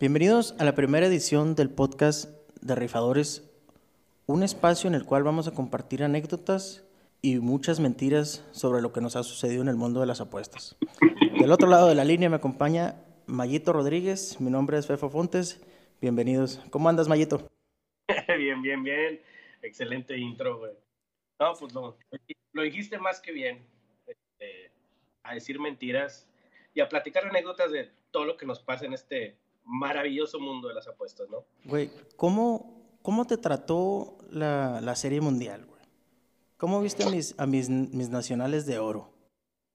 Bienvenidos a la primera edición del podcast de Rifadores, un espacio en el cual vamos a compartir anécdotas y muchas mentiras sobre lo que nos ha sucedido en el mundo de las apuestas. Del otro lado de la línea me acompaña Mayito Rodríguez, mi nombre es Fefo Fontes, bienvenidos. ¿Cómo andas, Mayito? bien, bien, bien. Excelente intro, güey. No, pues no, lo dijiste más que bien. Este, a decir mentiras y a platicar anécdotas de todo lo que nos pasa en este maravilloso mundo de las apuestas, ¿no? Güey, ¿cómo, cómo te trató la, la Serie Mundial, güey? ¿Cómo viste a mis, a mis, mis nacionales de oro?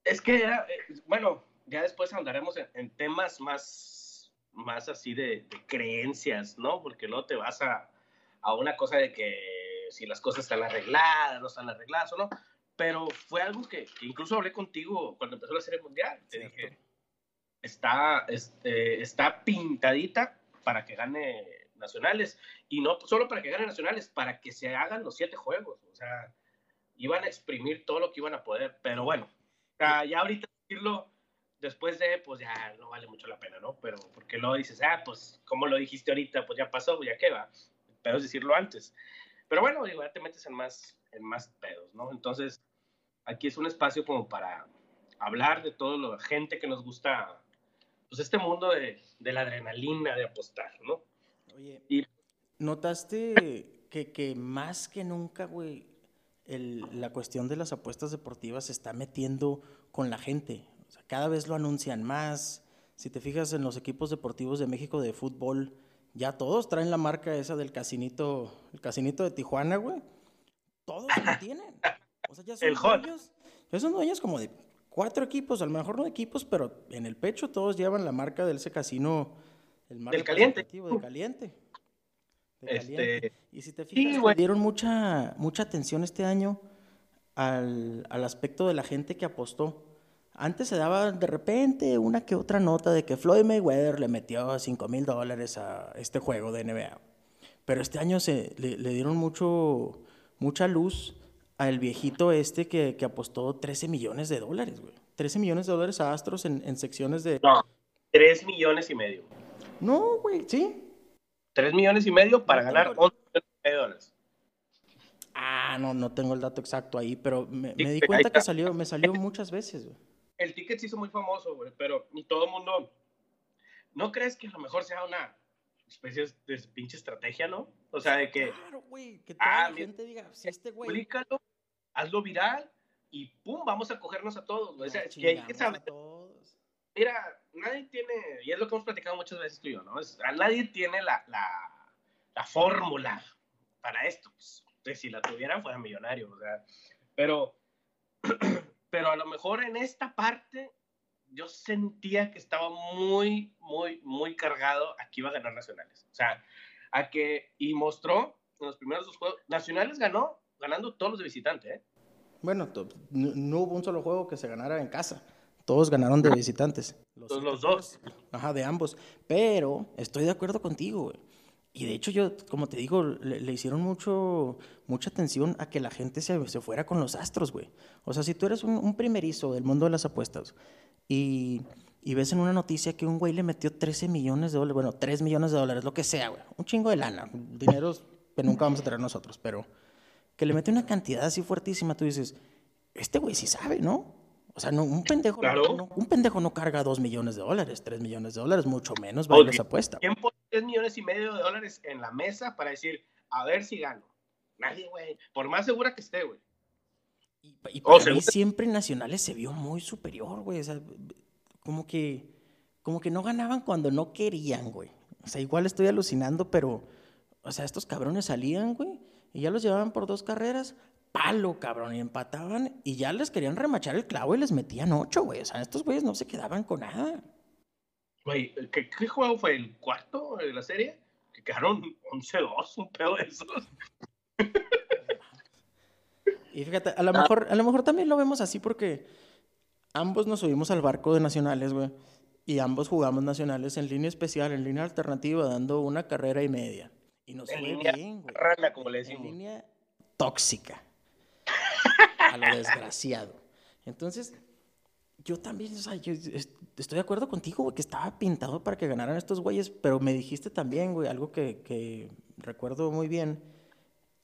Es que era, eh, bueno, ya después andaremos en, en temas más, más así de, de, creencias, ¿no? Porque no te vas a, a una cosa de que si las cosas están arregladas, no están arregladas o no. Pero fue algo que, que incluso hablé contigo cuando empezó la Serie Mundial. Te Cierto. dije, está, este, está pintadita para que gane nacionales. Y no solo para que gane nacionales, para que se hagan los siete juegos. O sea, iban a exprimir todo lo que iban a poder. Pero bueno, ya, ya ahorita decirlo después de, pues ya no vale mucho la pena, ¿no? Pero porque luego dices, ah, pues como lo dijiste ahorita, pues ya pasó, ya qué va. Pero es decirlo antes. Pero bueno, digo, ya te metes en más, en más pedos, ¿no? Entonces, aquí es un espacio como para hablar de todo lo gente que nos gusta pues este mundo de, de, la adrenalina de apostar, ¿no? Oye, y, ¿notaste que, que, más que nunca, güey, la cuestión de las apuestas deportivas se está metiendo con la gente? O sea, cada vez lo anuncian más. Si te fijas en los equipos deportivos de México de fútbol, ya todos traen la marca esa del casinito, el casinito de Tijuana, güey. Todos lo tienen. O sea, ya son el dueños, ya son dueños como de cuatro equipos, a lo mejor no equipos, pero en el pecho todos llevan la marca de ese casino, el marco del caliente. De caliente. De este... caliente. Y si te fijas, sí, dieron mucha, mucha atención este año al, al, aspecto de la gente que apostó. Antes se daba de repente una que otra nota de que Floyd Mayweather le metió 5 mil dólares a este juego de NBA. Pero este año se, le, le dieron mucho, mucha luz al viejito este que, que, apostó 13 millones de dólares, güey. 13 millones de dólares a Astros en, en secciones de... No, 3 millones y medio. No, güey, sí. 3 millones y medio para no ganar 11 millones de dólares. Ah, no, no tengo el dato exacto ahí, pero me, me di cuenta que salió, me salió muchas veces, güey. El ticket se hizo muy famoso, güey, pero ni todo el mundo... ¿No crees que a lo mejor sea una especie de pinche estrategia, ¿no? O sea, de que... Claro, güey, que toda ah, la gente diga, si este güey... Explícalo, hazlo viral y pum, vamos a cogernos a todos. No, o sea, que hay que saber. Mira, nadie tiene, y es lo que hemos platicado muchas veces tú y yo, ¿no? Es, a nadie tiene la, la, la fórmula para esto. Pues, si la tuvieran, fuera millonario, o sea, pero, pero a lo mejor en esta parte yo sentía que estaba muy, muy, muy cargado a que iba a ganar Nacionales. O sea, a que, y mostró en los primeros dos juegos, Nacionales ganó ganando todos los de visitante, ¿eh? Bueno, no, no, hubo un solo juego que se ganara en casa. Todos ganaron de visitantes. Los, los dos. Ajá, de ambos. Pero estoy de acuerdo contigo, güey. Y de hecho yo, como te digo, le, hicieron mucho, mucha atención a que la gente se, se fuera con los astros, güey. O sea, si tú eres un, un primerizo del mundo de las apuestas y, y, ves en una noticia que un güey le metió 13 millones de dólares, bueno, 3 millones de dólares, lo que sea, güey. Un chingo de lana. Dineros que nunca vamos a tener nosotros, pero que le mete una cantidad así fuertísima, tú dices, este güey sí sabe, ¿no? O sea, no, un, pendejo claro. no, un pendejo no carga 2 millones de dólares, 3 millones de dólares, mucho menos va esa apuesta. ¿Quién pone 3 millones y medio de dólares en la mesa para decir, a ver si gano? Nadie, güey. Por más segura que esté, güey. Y, y para oh, mí siempre Nacionales se vio muy superior, güey. O sea, como que, como que no ganaban cuando no querían, güey. O sea, igual estoy alucinando, pero, o sea, estos cabrones salían, güey, y ya los llevaban por dos carreras, palo, cabrón, y empataban y ya les querían remachar el clavo y les metían ocho, güey. O sea, estos güeyes no se quedaban con nada. Güey, ¿qué, ¿qué, juego fue? ¿El cuarto de la serie? Que quedaron 11-2, un pedo de esos. Y fíjate, a lo, mejor, a lo mejor también lo vemos así porque ambos nos subimos al barco de nacionales, güey. Y ambos jugamos nacionales en línea especial, en línea alternativa, dando una carrera y media. Y nos en fue línea bien, güey. Rana, como le En decimos. línea tóxica. A lo desgraciado. Entonces, yo también, o sea, yo estoy de acuerdo contigo, güey, que estaba pintado para que ganaran estos güeyes, pero me dijiste también, güey, algo que, que recuerdo muy bien,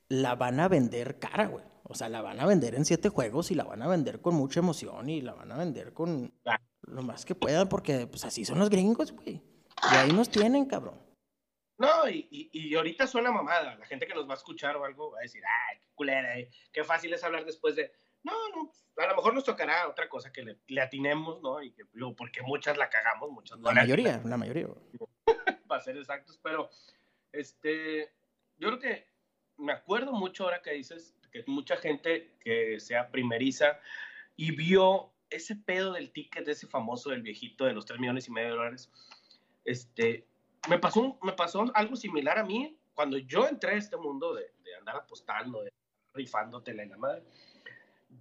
la van a vender cara, güey. O sea, la van a vender en siete juegos y la van a vender con mucha emoción y la van a vender con lo más que puedan, porque pues así son los gringos, güey. Y ahí nos tienen, cabrón. No, y, y, ahorita suena mamada. La gente que nos va a escuchar o algo va a decir, ay, qué culera, eh. qué fácil es hablar después de. No, no, a lo mejor nos tocará otra cosa que le, atinemos, ¿no? Y que, porque muchas la cagamos, muchas La mayoría, la mayoría. Para ser exactos, pero este, yo creo que me acuerdo mucho ahora que dices que mucha gente que sea primeriza y vio ese pedo del ticket ese famoso del viejito de los 3 millones y medio de dólares. Este, me pasó, me pasó algo similar a mí cuando yo entré a este mundo de, de andar apostando, de rifándotela en la madre.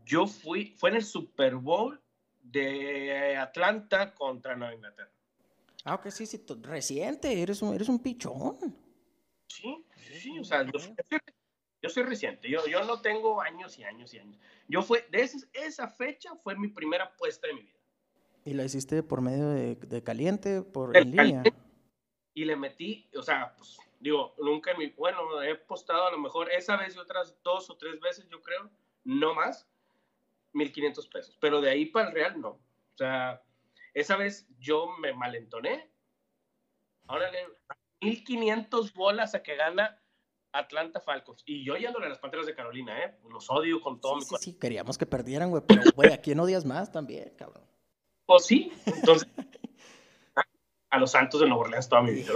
Yo fui, fue en el Super Bowl de Atlanta contra Nueva Inglaterra. Ah, ok, sí, sí, reciente, eres un, eres un pichón. Sí, sí, o sea, yo, soy reciente, yo, yo no tengo años y años y años. Yo fue, de esa fecha fue mi primera apuesta de mi vida. ¿Y la hiciste por medio de, caliente, por en línea? Y le metí, o sea, pues, digo, nunca en mi, bueno, he apostado a lo mejor esa vez y otras dos o tres veces, yo creo, no más, 1500 pesos. Pero de ahí para el real, no. O sea, esa vez yo me malentoné. Ahora le 1500 bolas a que gana Atlanta Falcons. Y yo yéndole a las Panteras de Carolina, ¿eh? Los odio con todo mi corazón. Sí, queríamos que perdieran, güey. Pero, güey, ¿a quién odias más también, cabrón? Pues sí. Entonces, a los Santos de Nueva Orleans toda mi vida.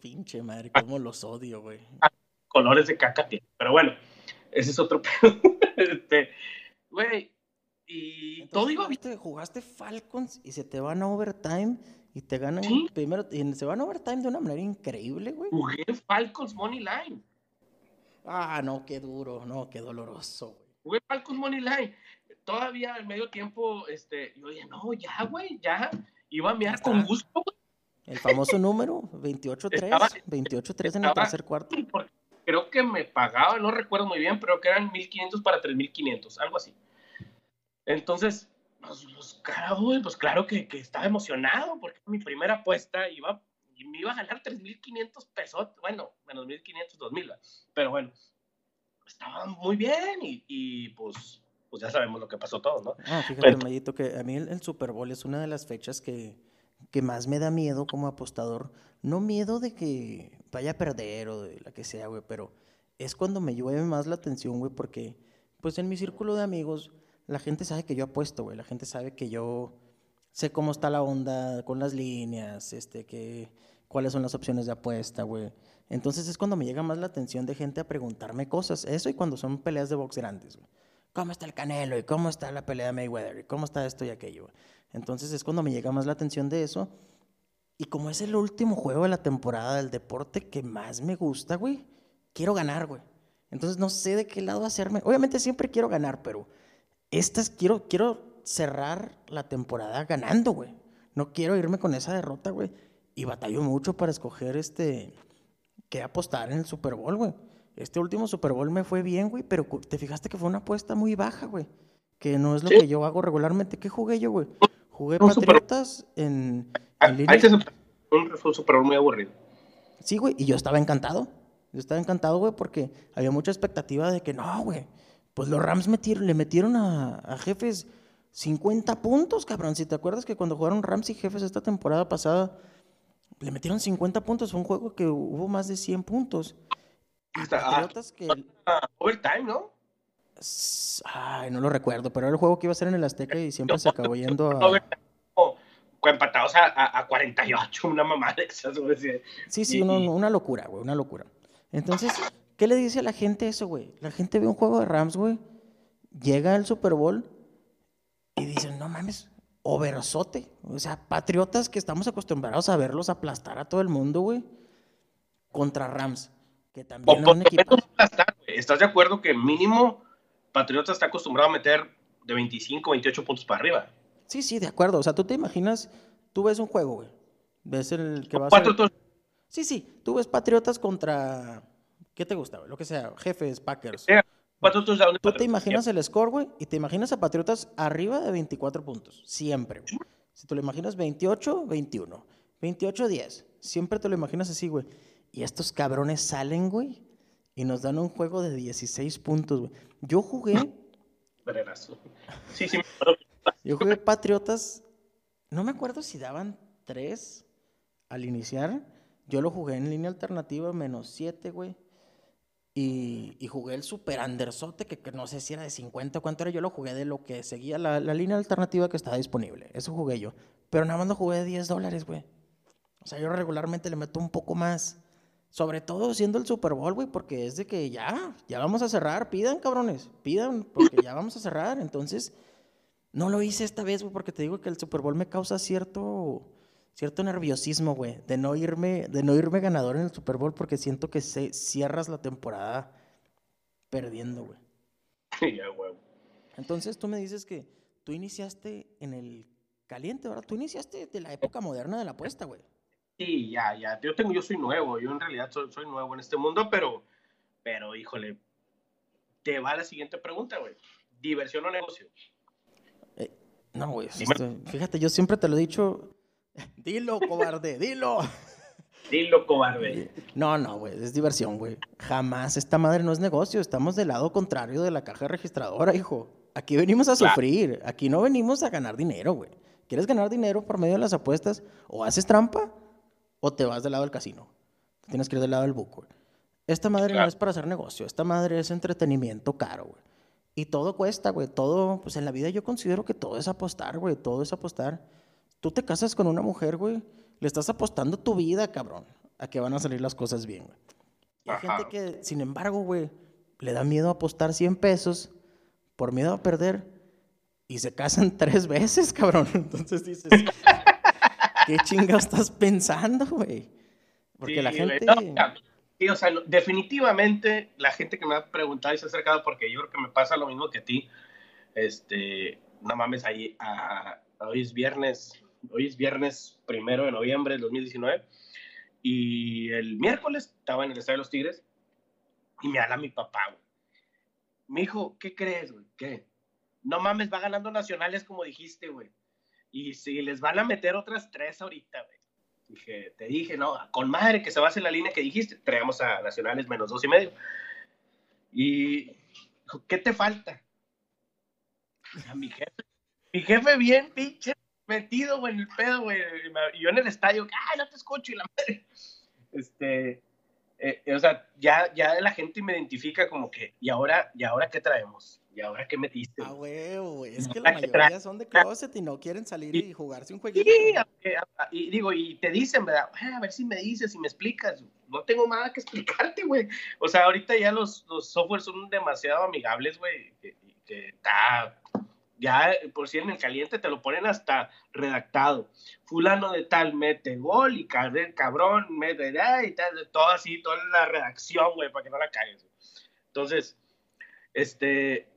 pinche madre, cómo los odio, güey. Colores de caca Pero bueno, ese es otro pedo. este, güey, y todo digo. Jugaste, jugaste Falcons y se te van a overtime y te ganan primero. Y se van a overtime de una manera increíble, güey. Jugué Falcons Money Line. Ah, no, qué duro, no, qué doloroso, güey. Jugué Falcons Money Line. Todavía al medio tiempo, este, yo dije, no, ya, güey, ya. Iba a mirar con gusto, El famoso número, 28-3, 28-3 en el tercer cuarto. Creo que me pagaba, no recuerdo muy bien, pero que eran 1500 para 3500, algo así. Entonces, pues, pues, pues claro que, que, estaba emocionado porque mi primera apuesta iba, me iba a ganar 3.500 pesos, bueno, menos 1.500, 2.000, pero bueno, estaba muy bien y, y, pues, pues ya sabemos lo que pasó todo, ¿no? Ah, fíjate, Mayito, que a mí el, Super Bowl es una de las fechas que, que más me da miedo como apostador. No miedo de que vaya a perder o de la que sea, güey, pero es cuando me llueve más la atención, güey, porque pues en mi círculo de amigos la gente sabe que yo apuesto, güey. La gente sabe que yo sé cómo está la onda con las líneas, este, que, cuáles son las opciones de apuesta, güey. Entonces es cuando me llega más la atención de gente a preguntarme cosas. Eso y cuando son peleas de box grandes, güey. ¿Cómo está el Canelo? ¿Y cómo está la pelea de Mayweather? ¿Y cómo está esto y aquello? Entonces es cuando me llega más la atención de eso. Y como es el último juego de la temporada del deporte que más me gusta, güey, quiero ganar, güey. Entonces no sé de qué lado hacerme. Obviamente siempre quiero ganar, pero estas quiero, quiero cerrar la temporada ganando, güey. No quiero irme con esa derrota, güey. Y batallo mucho para escoger este, qué apostar en el Super Bowl, güey. Este último Super Bowl me fue bien, güey, pero te fijaste que fue una apuesta muy baja, güey. Que no es lo que yo hago regularmente. ¿Qué jugué yo, güey? Jugué Patriotas en, en línea. un Super Bowl muy aburrido. Sí, güey, y yo estaba encantado. Yo estaba encantado, güey, porque había mucha expectativa de que no, güey pues los Rams metieron, le metieron a, jefes 50 puntos, cabrón. Si te acuerdas que cuando jugaron Rams y jefes esta temporada pasada, le metieron 50 puntos. Fue un juego que hubo más de 100 puntos. Hasta, que... overtime, ¿no? Ay, no lo recuerdo, pero era el juego que iba a ser en el Azteca y siempre se acabó yendo a... empatados a, a, 48, una mamá de esas. Sí, sí, una locura, güey, una locura. Entonces, ¿Qué le dice a la gente eso, güey? La gente ve un juego de Rams, güey, llega al Super Bowl y dicen, no mames, oversote. O sea, patriotas que estamos acostumbrados a verlos aplastar a todo el mundo, güey, contra Rams, que también es un equipo. ¿Estás de acuerdo que mínimo Patriotas está acostumbrado a meter de 25, 28 puntos para arriba? Sí, sí, de acuerdo. O sea, tú te imaginas, tú ves un juego, güey. Ves el que va a ser... Sí, sí, tú ves Patriotas contra ¿Qué te gusta? Lo que sea, jefes, Packers. Cuatro touchdowns. Tú te imaginas el score, güey, y te imaginas a Patriotas arriba de 24 puntos. Siempre, güey. Si tú lo imaginas 28, 21. 28, 10. Siempre te lo imaginas así, güey. Y estos cabrones salen, güey, y nos dan un juego de 16 puntos, güey. Yo jugué. Sí, sí. Yo jugué Patriotas. No me acuerdo si daban 3 al iniciar. Yo lo jugué en línea alternativa, menos 7, güey. Y, y, jugué el super undersote, que, que, no sé si era de 50 o cuánto era. Yo lo jugué de lo que seguía la, la línea alternativa que estaba disponible. Eso jugué yo. Pero nada más lo jugué de 10 dólares, güey. O sea, yo regularmente le meto un poco más. Sobre todo siendo el Super Bowl, güey, porque es de que ya, ya vamos a cerrar. Pidan, cabrones, pidan, porque ya vamos a cerrar. Entonces, no lo hice esta vez, güey, porque te digo que el Super Bowl me causa cierto, cierto nerviosismo, güey, de no irme, de no irme ganador en el Super Bowl, porque siento que se, cierras la temporada perdiendo, güey. Sí, ya, güey. Entonces, tú me dices que tú iniciaste en el caliente, ¿verdad? Tú iniciaste de la época moderna de la apuesta, güey. Sí, ya, ya. Yo tengo, yo soy nuevo, yo en realidad soy, soy nuevo en este mundo, pero, pero, híjole, te va la siguiente pregunta, güey. ¿Diversión o negocio? Eh, no, güey. Fíjate, yo siempre te lo he dicho. Dilo, cobarde, dilo. Dilo, cobarde. No, no, güey, es diversión, güey. Jamás esta madre no es negocio. Estamos del lado contrario de la caja registradora, hijo. Aquí venimos a sufrir. Aquí no venimos a ganar dinero, güey. ¿Quieres ganar dinero por medio de las apuestas? O haces trampa o te vas del lado del casino. Tienes que ir del lado del buco. Esta madre no es para hacer negocio, esta madre es entretenimiento caro, güey. Y todo cuesta, güey. Todo, pues en la vida yo considero que todo es apostar, güey. Todo es apostar. Tú te casas con una mujer, güey. Le estás apostando tu vida, cabrón. A que van a salir las cosas bien, güey. Y hay gente que, sin embargo, güey, le da miedo apostar 100 pesos por miedo a perder y se casan tres veces, cabrón. Entonces dices, ¿Qué chinga estás pensando, güey? Porque la gente... sí, o sea, definitivamente la gente que me ha preguntado y se ha acercado, porque yo creo que me pasa lo mismo que a ti, este, no mames, ahí, hoy es viernes, hoy es viernes primero de noviembre del 2019, y el miércoles estaba en el Estadio de los Tigres, y me habla mi papá, güey. Me dijo, ¿qué crees, güey? ¿Qué? No mames, va ganando nacionales como dijiste, güey. Y si les van a meter otras tres ahorita, güey. Dije, te dije, no, con madre que se base en la línea que dijiste, traemos a Nacionales menos dos y medio. Y, ¿qué te falta? A mi jefe, mi jefe bien pinche metido, güey, en el pedo, güey. Y yo en el estadio, ay, no te escucho y la madre. Este, eh, o sea, ya, ya la gente me identifica como que, ¿y ahora, ¿y ahora qué traemos? ¿Y ahora qué metiste? Ah, güey, es que la mayoría son de closet y no quieren salir y, jugarse un jueguito. Sí, y digo, y te dicen, ¿verdad? a ver si me dices, si me explicas. No tengo nada que explicarte, güey. O sea, ahorita ya los, los softwares son demasiado amigables, güey, que, está ya por si en el caliente te lo ponen hasta redactado. Fulano de tal mete gol y cabrón mete y tal, todo así, toda la redacción, güey, para que no la cagues. Entonces, este,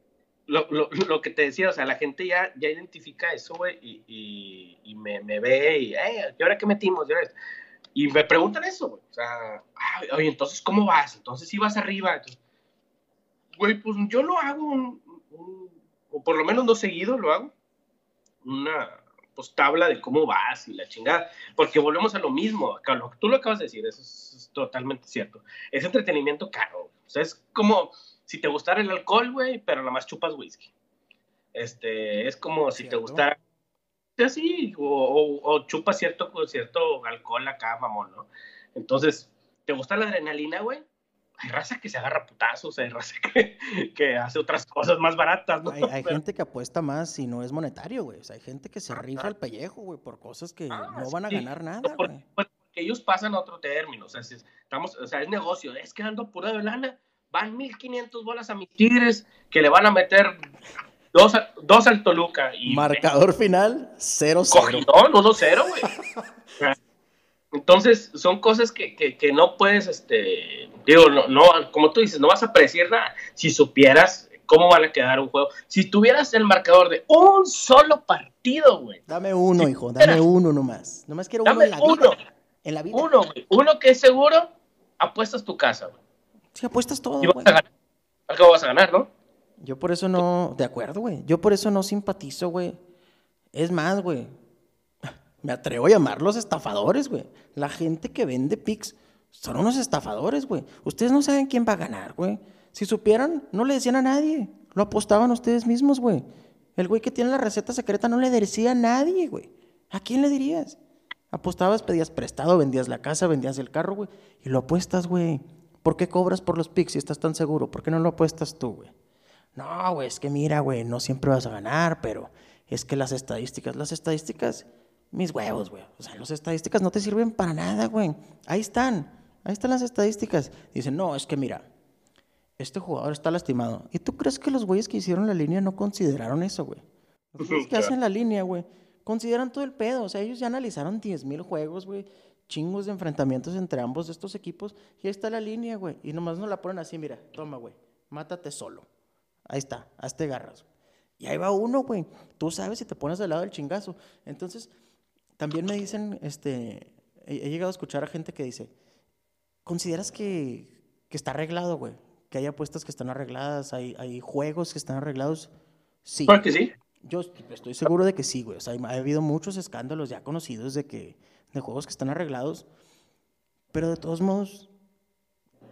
lo, lo, lo, que te decía, o sea, la gente ya, ya identifica eso, güey, y, y, me, me, ve y, hey, ¿y ahora qué metimos? Y me preguntan eso, güey. O sea, oye, entonces, ¿cómo vas? Entonces, si vas arriba. güey, pues yo lo hago, un, o por lo menos no seguido lo hago, una pues, tabla de cómo vas y la chingada. Porque volvemos a lo mismo, tú lo acabas de decir, eso es, es totalmente cierto. Es entretenimiento caro. O sea, es como si te gustara el alcohol, güey, pero nada más chupas whisky. Este, es como si te gustara así, o, o, chupas cierto, cierto alcohol acá, mamón, ¿no? Entonces, ¿te gusta la adrenalina, güey? Hay raza que se agarra putazos, hay raza que, que hace otras cosas más baratas, ¿no? Hay, gente que apuesta más y no es monetario, güey. O sea, hay gente que se rifa el pellejo, güey, por cosas que ah, no van a ganar nada, güey. Pues, porque ellos pasan a otro término, o sea, estamos, o sea, es negocio, es que ando pura de lana van 1500 bolas a mis Tigres que le van a meter dos, dos al Toluca. Y Marcador final 0-0. No, 1-0, güey. Entonces, son cosas que, que, que, no puedes, este, digo, no, no, como tú dices, no vas a predecir nada. Si supieras cómo van a quedar un juego, si tuvieras el marcador de un solo partido, güey. Dame uno, hijo, dame uno nomás. Nomás quiero uno en la uno. vida. En la vida. Uno, güey. Uno que es seguro, apuestas tu casa, güey. Si apuestas todo. Y vas, a ganar, Algo vas a ganar, ¿no? Yo por eso no, de acuerdo, güey. Yo por eso no simpatizo, güey. Es más, güey. Me atrevo a llamarlos estafadores, güey. La gente que vende pics son unos estafadores, güey. Ustedes no saben quién va a ganar, güey. Si supieran, no le decían a nadie. Lo apostaban ustedes mismos, güey. El güey que tiene la receta secreta no le decía a nadie, güey. ¿A quién le dirías? Apostabas, pedías prestado, vendías la casa, vendías el carro, güey. Y lo apuestas, güey. ¿Por qué cobras por los pics si estás tan seguro? ¿Por qué no lo apuestas tú, güey? No, güey, es que mira, güey, no siempre vas a ganar, pero es que las estadísticas, las estadísticas, mis huevos, güey. O sea, las estadísticas no te sirven para nada, güey. Ahí están, ahí están las estadísticas. Dicen, no, es que mira, este jugador está lastimado. ¿Y tú crees que los güeyes que hicieron la línea no consideraron eso, güey? Los que hacen la línea, güey, consideran todo el pedo. O sea, ellos ya analizaron 10 mil juegos, güey, chingos de enfrentamientos entre ambos de estos equipos. Y ahí está la línea, güey. Y nomás nos la ponen así, mira, toma, güey, mátate solo. Ahí está, hazte garras. Y ahí va uno, güey. Tú sabes si te pones del lado del chingazo. Entonces, también me dicen, este, he, llegado a escuchar a gente que dice, ¿consideras que, que está arreglado, güey? Que hay apuestas que están arregladas, hay, hay juegos que están arreglados. Sí. ¿Por sí? Yo estoy seguro de que sí, güey. O sea, ha habido muchos escándalos ya conocidos de que de juegos que están arreglados. Pero de todos modos,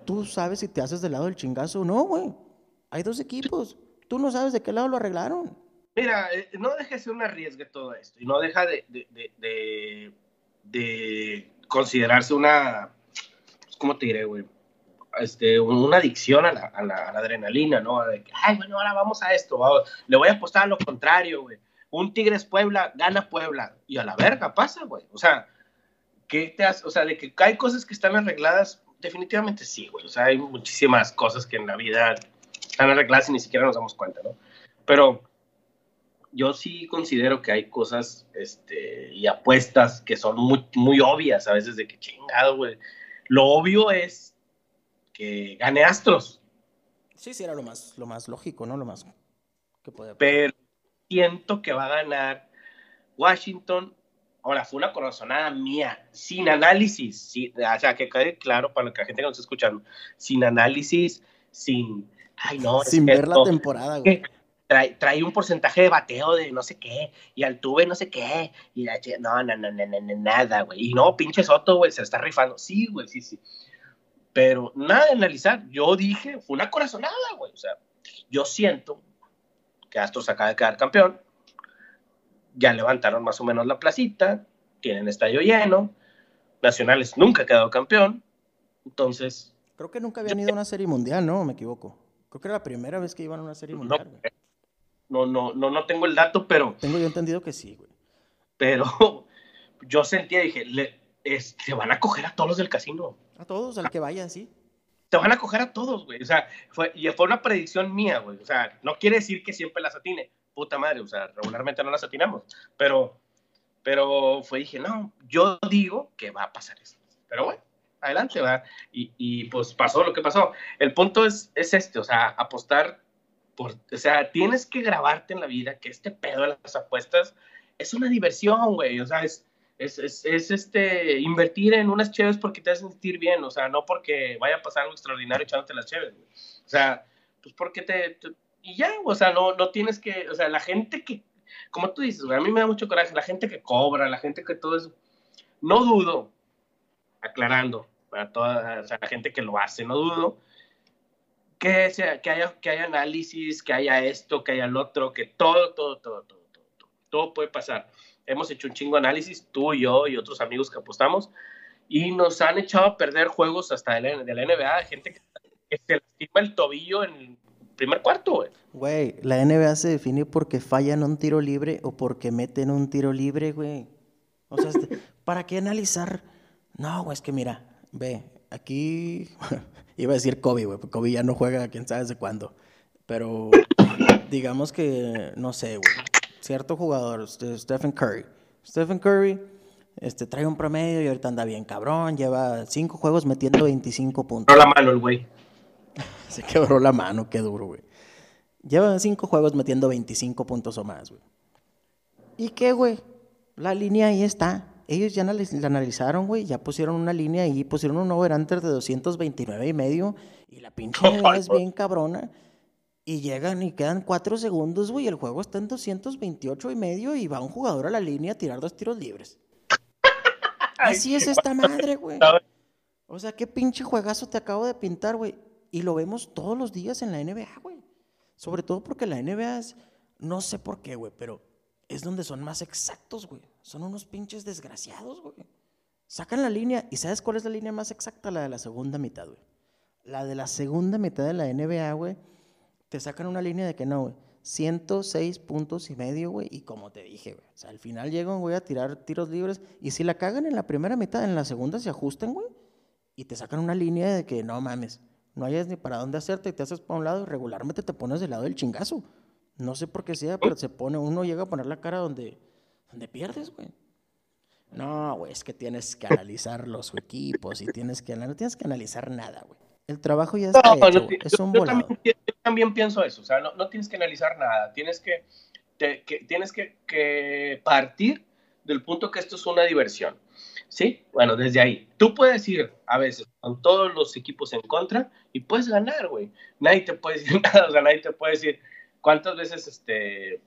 tú sabes si te haces del lado del chingazo o no, güey. Hay dos equipos. Tú no sabes de qué lado lo arreglaron. Mira, eh, no deja de ser un arriesgue todo esto y no deja de, de, de, considerarse una, ¿cómo te diré, güey? Este, una adicción a la, a, la, adrenalina, ¿no? De que, ay, bueno, ahora vamos a esto, le voy a apostar a lo contrario, güey. Un Tigres Puebla gana Puebla y a la verga pasa, güey. O sea, ¿qué te hace? O sea, de que hay cosas que están arregladas, definitivamente sí, güey. O sea, hay muchísimas cosas que en la vida están arregladas y ni siquiera nos damos cuenta, ¿no? Pero yo sí considero que hay cosas este, y apuestas que son muy, muy obvias a veces de que chingado, güey. Lo obvio es que gane Astros. Sí, sí, era lo más, lo más lógico, ¿no? Lo más que puede Pero siento que va a ganar Washington. Ahora, fue una corazonada mía, sin análisis, o sea, que quede claro para la gente que nos está escuchando, sin análisis, sin Ay, no. Sin ver la temporada, güey. Trae, trae, un porcentaje de bateo de no sé qué, y Altuve no sé qué, y la no, no, no, no, no, nada, güey. Y no, pinche Soto, güey, se está rifando. Sí, güey, sí, sí. Pero nada de analizar. Yo dije, fue una corazonada, güey. O sea, yo siento que Astros acaba de quedar campeón. Ya levantaron más o menos la placita, tienen estadio lleno. Nacionales nunca ha quedado campeón. Entonces. Creo que nunca habían ido a una serie mundial, ¿no? Me equivoco. Creo que era la primera vez que iban a una serie mundial. No, no, no, no, tengo el dato, pero. Tengo yo entendido que sí, güey. Pero yo sentía, dije, le, te van a coger a todos los del casino. A todos, al que vaya, sí. Te van a coger a todos, güey. O sea, fue, y fue una predicción mía, güey. O sea, no quiere decir que siempre las atine. Puta madre, o sea, regularmente no las atinamos. Pero, pero fue, dije, no, yo digo que va a pasar eso. Pero bueno adelante, va. Y, y, pues pasó lo que pasó. El punto es, es este, o sea, apostar por, o sea, tienes que grabarte en la vida que este pedo de las apuestas es una diversión, güey, o sea, es, es, es, es este, invertir en unas chéves porque te hace sentir bien, o sea, no porque vaya a pasar algo extraordinario echándote las chéves, güey. O sea, pues porque te, y ya, o sea, no, no tienes que, o sea, la gente que, como tú dices, güey, a mí me da mucho coraje, la gente que cobra, la gente que todo eso, no dudo, aclarando, para toda la gente que lo hace, no dudo, que, sea, que, haya, que haya análisis, que haya esto, que haya el otro, que todo, todo, todo, todo, todo, todo, puede pasar. Hemos hecho un chingo análisis, tú yo y otros amigos que apostamos, y nos han echado a perder juegos hasta de la, de la NBA, gente que, se lastima el tobillo en primer cuarto, güey. Güey, la NBA se define porque fallan un tiro libre o porque meten un tiro libre, güey. O sea, este, ¿para qué analizar? No, güey, es que mira, ve, aquí iba a decir Kobe, güey, porque Kobe ya no juega quién sabe desde cuándo. Pero digamos que, no sé, güey, cierto jugador, este, Stephen Curry. Stephen Curry este, trae un promedio y ahorita anda bien cabrón, lleva cinco juegos metiendo 25 puntos. Quebró la mano el güey. Se quebró la mano, qué duro, güey. Lleva cinco juegos metiendo 25 puntos o más, güey. ¿Y qué, güey? La línea ahí está. ellos ya la analizaron, güey, ya pusieron una línea y pusieron un over-under de 229 y medio y la pinche es bien cabrona. Y llegan y quedan cuatro segundos, güey, el juego está en 228 y medio y va un jugador a la línea a tirar dos tiros libres. Así es esta madre, güey. O sea, qué pinche juegazo te acabo de pintar, güey. Y lo vemos todos los días en la NBA, güey. Sobre todo porque la NBA es, no sé por qué, güey, pero es donde son más exactos, güey. Son unos pinches desgraciados, güey. Sacan la línea, ¿y sabes cuál es la línea más exacta? La de la segunda mitad, güey. La de la segunda mitad de la NBA, güey. Te sacan una línea de que no, güey. 106 puntos y medio, güey. Y como te dije, güey. O sea, al final llegan, güey, a tirar tiros libres. Y si la cagan en la primera mitad, en la segunda se ajustan, güey. Y te sacan una línea de que no mames. No hayas ni para dónde hacerte y te haces para un lado y regularmente te pones del lado del chingazo. No sé por qué sea, pero se pone, uno llega a poner la cara donde, donde pierdes, güey. No, güey, es que tienes que analizar los equipos y tienes que, no tienes que analizar nada, güey. El trabajo ya está hecho, es un yo, también, yo, también, pienso eso, o sea, no, no tienes que analizar nada, tienes que, que tienes que, que, partir del punto que esto es una diversión, ¿sí? Bueno, desde ahí. Tú puedes ir a veces con todos los equipos en contra y puedes ganar, güey. Nadie te puede decir nada, o sea, nadie te puede decir, ¿Cuántas veces este,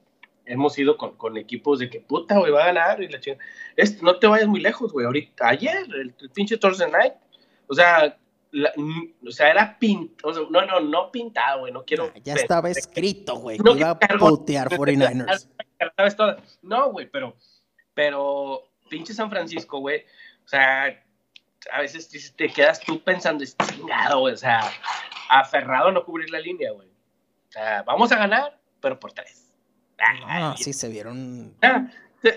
hemos ido con, con equipos de que puta, güey, va a ganar y la chingada? Este, no te vayas muy lejos, güey. Ahorita, ayer, el, pinche Thursday Night, o sea, o sea, era pintado, no, no, no pintado, güey, no quiero... ya estaba escrito, güey, no iba a putear 49ers. No, güey, pero, pero, pinche San Francisco, güey, o sea, a veces te quedas tú pensando, es chingado, güey, o sea, aferrado a no cubrir la línea, güey sea, vamos a ganar, pero por tres. No, sí, se vieron. Ah,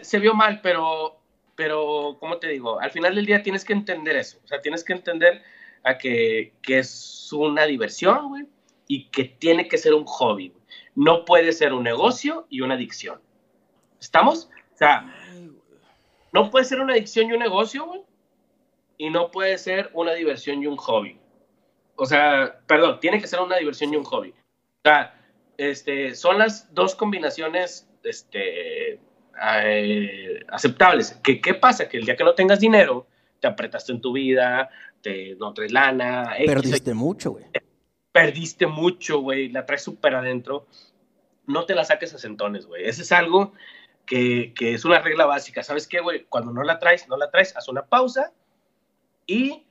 se, vio mal, pero, pero, ¿cómo te digo? Al final del día tienes que entender eso. O sea, tienes que entender a que, que es una diversión, güey, y que tiene que ser un hobby. No puede ser un negocio y una adicción. ¿Estamos? O sea, no puede ser una adicción y un negocio, güey, y no puede ser una diversión y un hobby. O sea, perdón, tiene que ser una diversión y un hobby sea, este, son las dos combinaciones este, eh, aceptables. ¿Qué, ¿Qué pasa? Que el día que no tengas dinero, te apretaste en tu vida, te, no traes lana. Perdiste mucho, güey. Perdiste mucho, güey. La traes súper adentro. No te la saques a centones, güey. Ese es algo que, que, es una regla básica. ¿Sabes qué, güey? Cuando no la traes, no la traes, haz una pausa y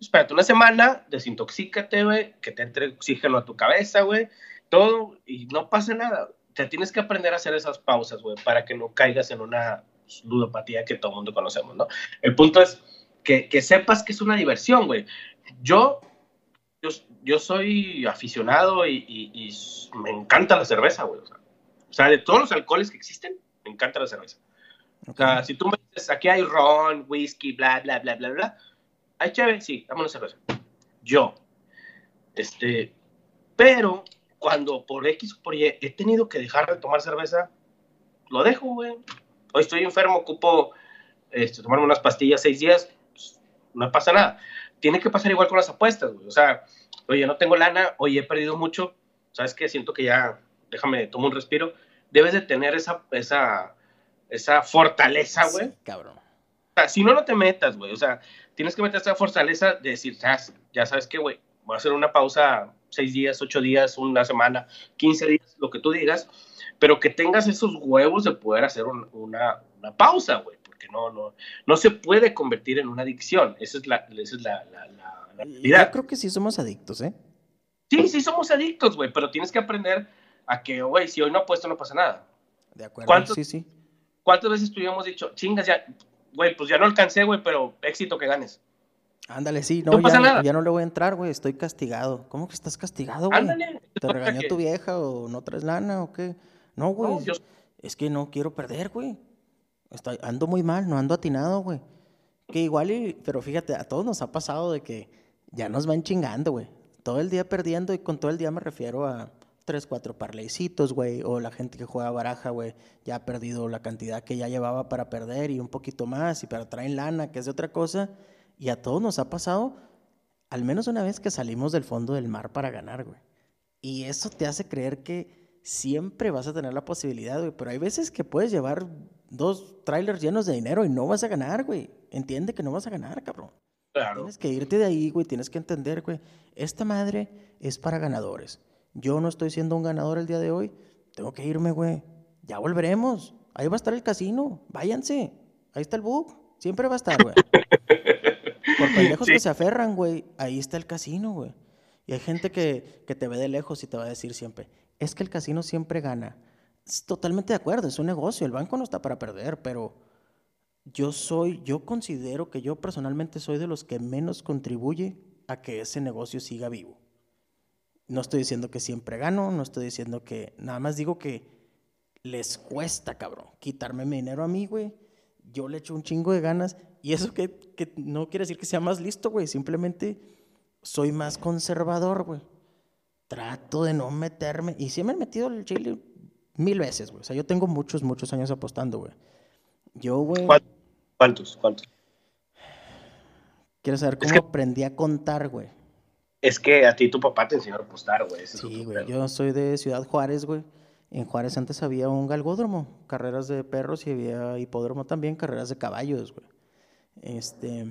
espérate una semana, desintoxícate, güey, que te entre oxígeno a tu cabeza, güey, todo, y no pasa nada. Te tienes que aprender a hacer esas pausas, güey, para que no caigas en una ludopatía que todo el mundo conocemos, ¿no? El punto es que, que sepas que es una diversión, güey. Yo, yo, yo, soy aficionado y, y, me encanta la cerveza, güey. O sea, de todos los alcoholes que existen, me encanta la cerveza. O sea, si tú me dices, aquí hay ron, whisky, bla, bla, bla, bla, bla, hay chévere, sí, dame una cerveza. Yo, este, pero cuando por X o por Y he tenido que dejar de tomar cerveza, lo dejo, güey. Hoy estoy enfermo, ocupo este, tomarme unas pastillas seis días, pues, no pasa nada. Tiene que pasar igual con las apuestas, güey. O sea, oye, no tengo lana, oye, he perdido mucho, ¿sabes qué? Siento que ya, déjame, tomo un respiro. Debes de tener esa, esa, esa fortaleza, güey. cabrón. O sea, si no, no te metas, güey. O sea, tienes que meter esa fortaleza de decir, ya sabes qué, güey, voy a hacer una pausa seis días, ocho días, una semana, quince días, lo que tú digas, pero que tengas esos huevos de poder hacer una, una, pausa, güey, porque no, no, no se puede convertir en una adicción. Esa es la, esa es la, la, la, Yo creo que sí somos adictos, ¿eh? Sí, sí somos adictos, güey, pero tienes que aprender a que, güey, si hoy no apuesto no pasa nada. De acuerdo, sí, sí. ¿Cuántas veces tú hemos dicho, chingas, ya, güey, pues ya no alcancé, güey, pero éxito que ganes? Ándale, sí, no, ya, ya no le voy a entrar, güey, estoy castigado. ¿Cómo que estás castigado, güey? Ándale. ¿Te regañó tu vieja o no traes lana o qué? No, güey, es que no quiero perder, güey. Estoy, ando muy mal, no ando atinado, güey. Que igual, y, pero fíjate, a todos nos ha pasado de que ya nos van chingando, güey. Todo el día perdiendo y con todo el día me refiero a tres, cuatro parleycitos, güey. O la gente que juega baraja, güey, ya ha perdido la cantidad que ya llevaba para perder y un poquito más y para traer lana, que es de otra cosa. Y a todos nos ha pasado al menos una vez que salimos del fondo del mar para ganar, güey. Y eso te hace creer que siempre vas a tener la posibilidad, güey. Pero hay veces que puedes llevar dos trailers llenos de dinero y no vas a ganar, güey. Entiende que no vas a ganar, cabrón. Claro. Tienes que irte de ahí, güey. Tienes que entender, güey. Esta madre es para ganadores. Yo no estoy siendo un ganador el día de hoy. Tengo que irme, güey. Ya volveremos. Ahí va a estar el casino. Váyanse. Ahí está el book. Siempre va a estar, güey. Por pendejos Sí. que se aferran, güey. Ahí está el casino, güey. Y hay gente que, que te ve de lejos y te va a decir siempre, es que el casino siempre gana. Es totalmente de acuerdo, es un negocio. El banco no está para perder, pero yo soy, yo considero que yo personalmente soy de los que menos contribuye a que ese negocio siga vivo. No estoy diciendo que siempre gano, no estoy diciendo que, nada más digo que les cuesta, cabrón, quitarme mi dinero a mí, güey. Yo le echo un chingo de ganas y eso que, que no quiere decir que sea más listo, güey. Simplemente soy más conservador, güey. Trato de no meterme. Y sí me he metido el chile mil veces, güey. O sea, yo tengo muchos, muchos años apostando, güey. Yo, güey, ¿Cuántos? ¿Cuántos? Quiero saber Es cómo que- aprendí a contar, güey. Es que a ti tu papá te enseñó a apostar, güey. Sí, güey. Yo soy de Ciudad Juárez, güey. En Juárez antes había un galgódromo, carreras de perros y había hipódromo también, carreras de caballos, güey. Este,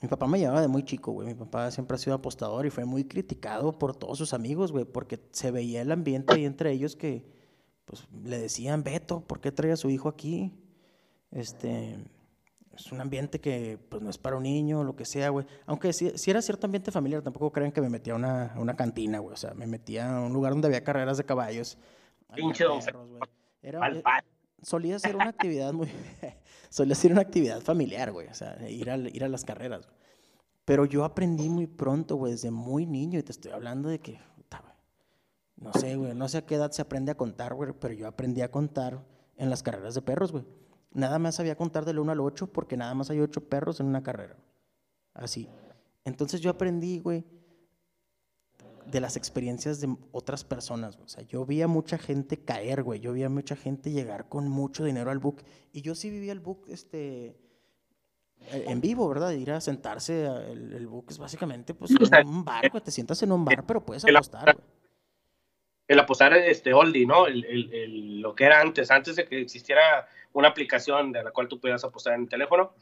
mi papá me llevaba de muy chico, güey. Mi papá siempre ha sido apostador y fue muy criticado por todos sus amigos, güey, porque se veía el ambiente ahí entre ellos que, pues, le decían, Beto, ¿por qué trae a su hijo aquí? Este, es un ambiente que, pues, no es para un niño, lo que sea, güey. Aunque si, era cierto ambiente familiar, tampoco crean que me metía a una, a una cantina, güey. O sea, me metía a un lugar donde había carreras de caballos. Pinche don perros, güey. Era, Pal, pal. solía ser una actividad muy... solía ser una actividad familiar, güey. O sea, ir a, ir a las carreras, güey. Pero yo aprendí muy pronto, güey, desde muy niño. Y te estoy hablando de que... No sé, güey. No sé a qué edad se aprende a contar, güey. Pero yo aprendí a contar en las carreras de perros, güey. Nada más sabía contar del 1 al 8 porque nada más hay 8 perros en una carrera. Así. Entonces yo aprendí, güey, de las experiencias de otras personas. O sea, yo vi a mucha gente caer, güey. Yo vi a mucha gente llegar con mucho dinero al book. Y yo sí vivía el book, este, eh, en vivo, ¿verdad? Ir a sentarse, el, el book es básicamente, pues, Sí, o sea, un bar, güey. Te sientas en un bar, pero puedes apostar, güey. El apostar este oldie, ¿no? El, el- el- lo que era antes, antes de que existiera una aplicación de la cual tú pudieras apostar en el teléfono,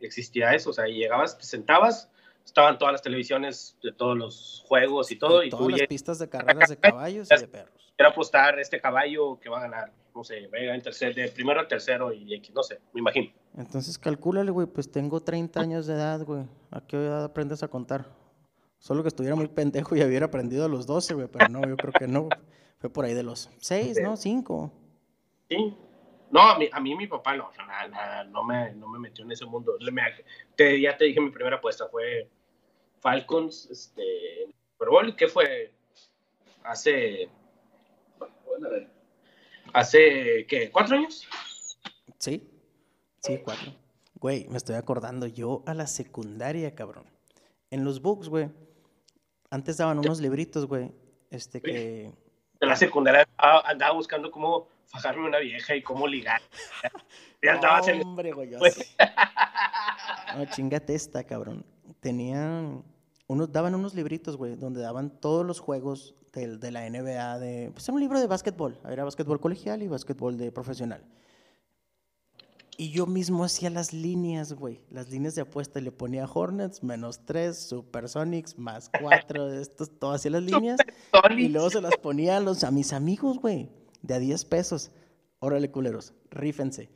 existía eso, o sea, llegabas, te sentabas, estaban todas las televisiones de todos los juegos y todo, y, todas tú las pistas de carreras de caballos y de perros. a apostar este caballo que va a ganar, no sé, va a llegar en tercer, de primero al tercero y X, no sé, me imagino. Entonces, calcúlale, güey, pues tengo 30 años de edad, güey. ¿A qué edad aprendes a contar? Solo que estuviera muy pendejo y hubiera aprendido a los 12, güey, pero no, yo creo que no. Fue por ahí de los 6, ¿no? 5. Sí. No, a mí, a mí mi papá no, nada, nada, no, me, no me metió en ese mundo. Le- me- te- ya te dije, mi primera apuesta fue Falcons, este, Super Bowl, ¿qué fue? Hace, hace, ¿qué? ¿Cuatro años? Sí, sí, 4. Güey, me estoy acordando, yo a la secundaria, cabrón. En los books, güey, antes daban unos libritos, güey, este que... En la secundaria andaba, buscando cómo fajarme una vieja y cómo ligar. Ya andaba haciendo- Hombre, güey. No, chingate esta, cabrón. Tenían, unos, daban unos libritos, güey, donde daban todos los juegos del- de la NBA, de, pues era un libro de básquetbol. Era básquetbol colegial y básquetbol de profesional. Y yo mismo hacía las líneas, güey, las líneas de apuesta. y Le ponía Hornets, menos 3, Supersonics, más 4, estos, todo hacía las líneas. Y luego se las ponía a, los, a mis amigos, güey, de a 10 pesos. Órale, culeros, rífense.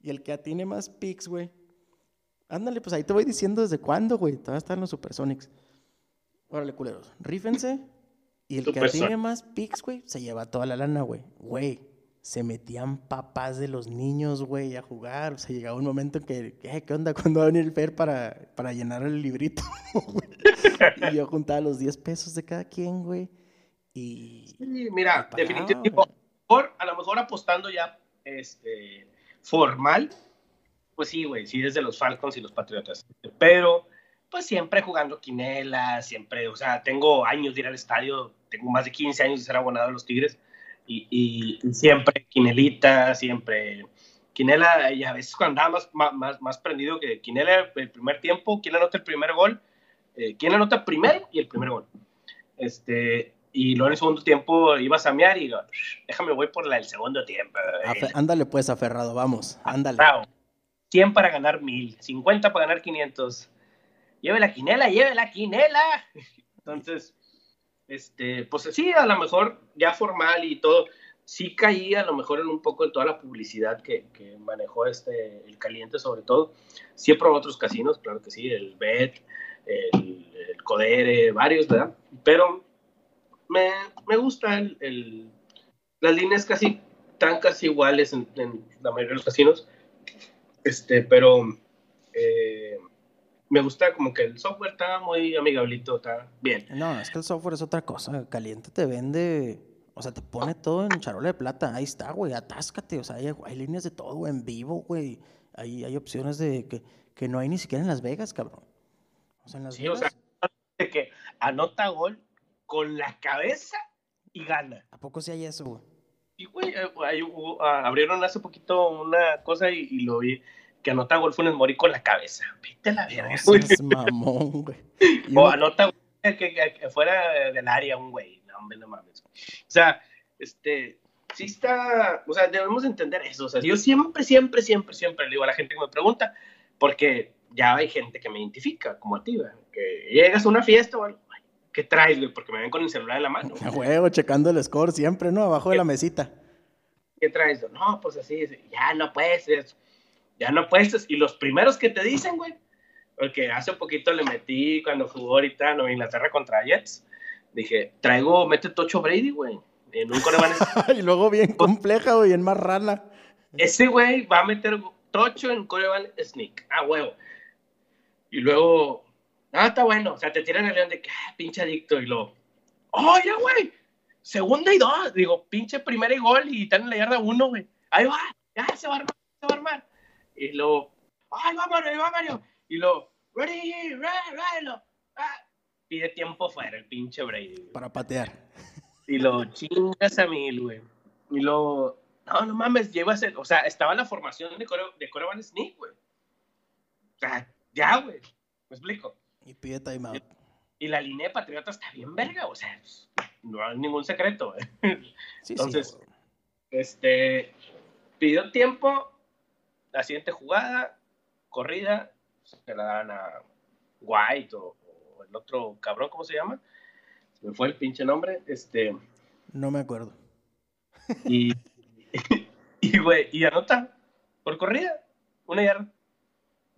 Y el que atine más picks, güey. Ándale, pues ahí te voy diciendo desde cuándo, güey. Todavía están los Supersonics. Órale, culeros, rífense. Y el que atine más picks, güey, se lleva toda la lana, güey. Güey, se metían papás de los niños, güey, a jugar. O sea, llegaba un momento en que, ¿qué, ¿qué onda? ¿Cuándo va a venir el Fer para, para llenar el librito? y yo juntaba los 10 pesos de cada quien, güey. Y, Sí, mira, definitivamente, por, a lo mejor apostando ya este, formal, pues sí, güey, sí desde los Falcons y los Patriotas. Pero, pues siempre jugando quinela, siempre, o sea, tengo años de ir al estadio, tengo más de 15 años de ser abonado a los Tigres, y, y- y siempre quinelita, siempre quinela, y a veces cuando andaba más, más, más prendido que quinela el primer tiempo, quién anota el primer gol, eh, quién anota primero y el primer gol. Este, y luego en el segundo tiempo ibas a mear y digo, déjame voy por la del segundo tiempo. ándale pues, aferrado, vamos, ándale. 100 para ganar 1000, 50 para ganar 500. Lleve la quinela, lleve la quinela. Entonces, este, pues sí, a lo mejor ya formal y todo, sí caía a lo mejor en un poco en toda la publicidad que, que manejó este, el caliente sobre todo. Siempre otros casinos, claro que sí, el Bet, el, el Codere, varios, ¿verdad? Pero me, me gusta el, las líneas casi tan casi iguales en, la mayoría de los casinos, este, pero eh, me gusta como que el software está muy amigablito, está bien. No, es que el software es otra cosa. Caliente te vende, o sea, te pone todo en charola de plata. Ahí está, güey, atáscate. O sea, hay, hay líneas de todo en vivo, güey. Hay, hay opciones de que, que, no hay ni siquiera en Las Vegas, cabrón. O sea, en Las Vegas. O sea, de que anota gol con la cabeza y gana. ¿A poco sí hay eso, güey? Y, güey, eh, ah, abrieron hace poquito una cosa y lo vi que anota gol Funes Mori con la cabeza. Viste la verga, no, mamón, güey. O anota que, que, fuera del área un güey. No, hombre, no mames. O sea, este, sí está, o sea, debemos entender eso. O sea, yo siempre, siempre, siempre, siempre le digo a la gente que me pregunta, porque ya hay gente que me identifica, como a ti, güey, que llegas a una fiesta o algo, ¿qué traes, güey? Porque me ven con el celular en la mano. A huevo, checando el score siempre, ¿no? Abajo de la mesita. ¿Qué traes? No, pues así, ya no puedes, ya no puestos. Y los primeros que te dicen, güey, porque hace un poquito le metí cuando jugó ahorita no, Inglaterra contra Jets, dije, traigo, mete Tocho Brady, güey, en un y luego bien compleja, güey, en más rana. Ese güey va a meter Tocho en coreban sneak, ah, huevo. Y luego, ah, está bueno, o sea, te tiran el león de que, ah, pinche adicto, y luego, oye, güey, segunda y dos, digo, pinche primera y gol, y están en la yarda uno, güey, ahí va, ya se va a armar, se va a armar. Y luego, ¡ay, va Mario, va Mario! Y luego, ready, ready, ready, ah, pide tiempo fuera el pinche Brady. Para patear. Y lo chingas a mil, güey. Y luego, no, no mames, lleva a ser, o sea, estaba en la formación de, Core, de Coreban Sneak, güey. O sea, ya, güey. ¿Me explico? Y pide timeout. Y, la línea de Patriota está bien verga, o sea, pues, no hay ningún secreto, güey. Entonces, este, pidió tiempo, la siguiente jugada, corrida, se la dan a White o, el otro cabrón, ¿cómo se llama? Se me fue el pinche nombre. Este. No me acuerdo. Y, y, güey, y anota por corrida, una yarda.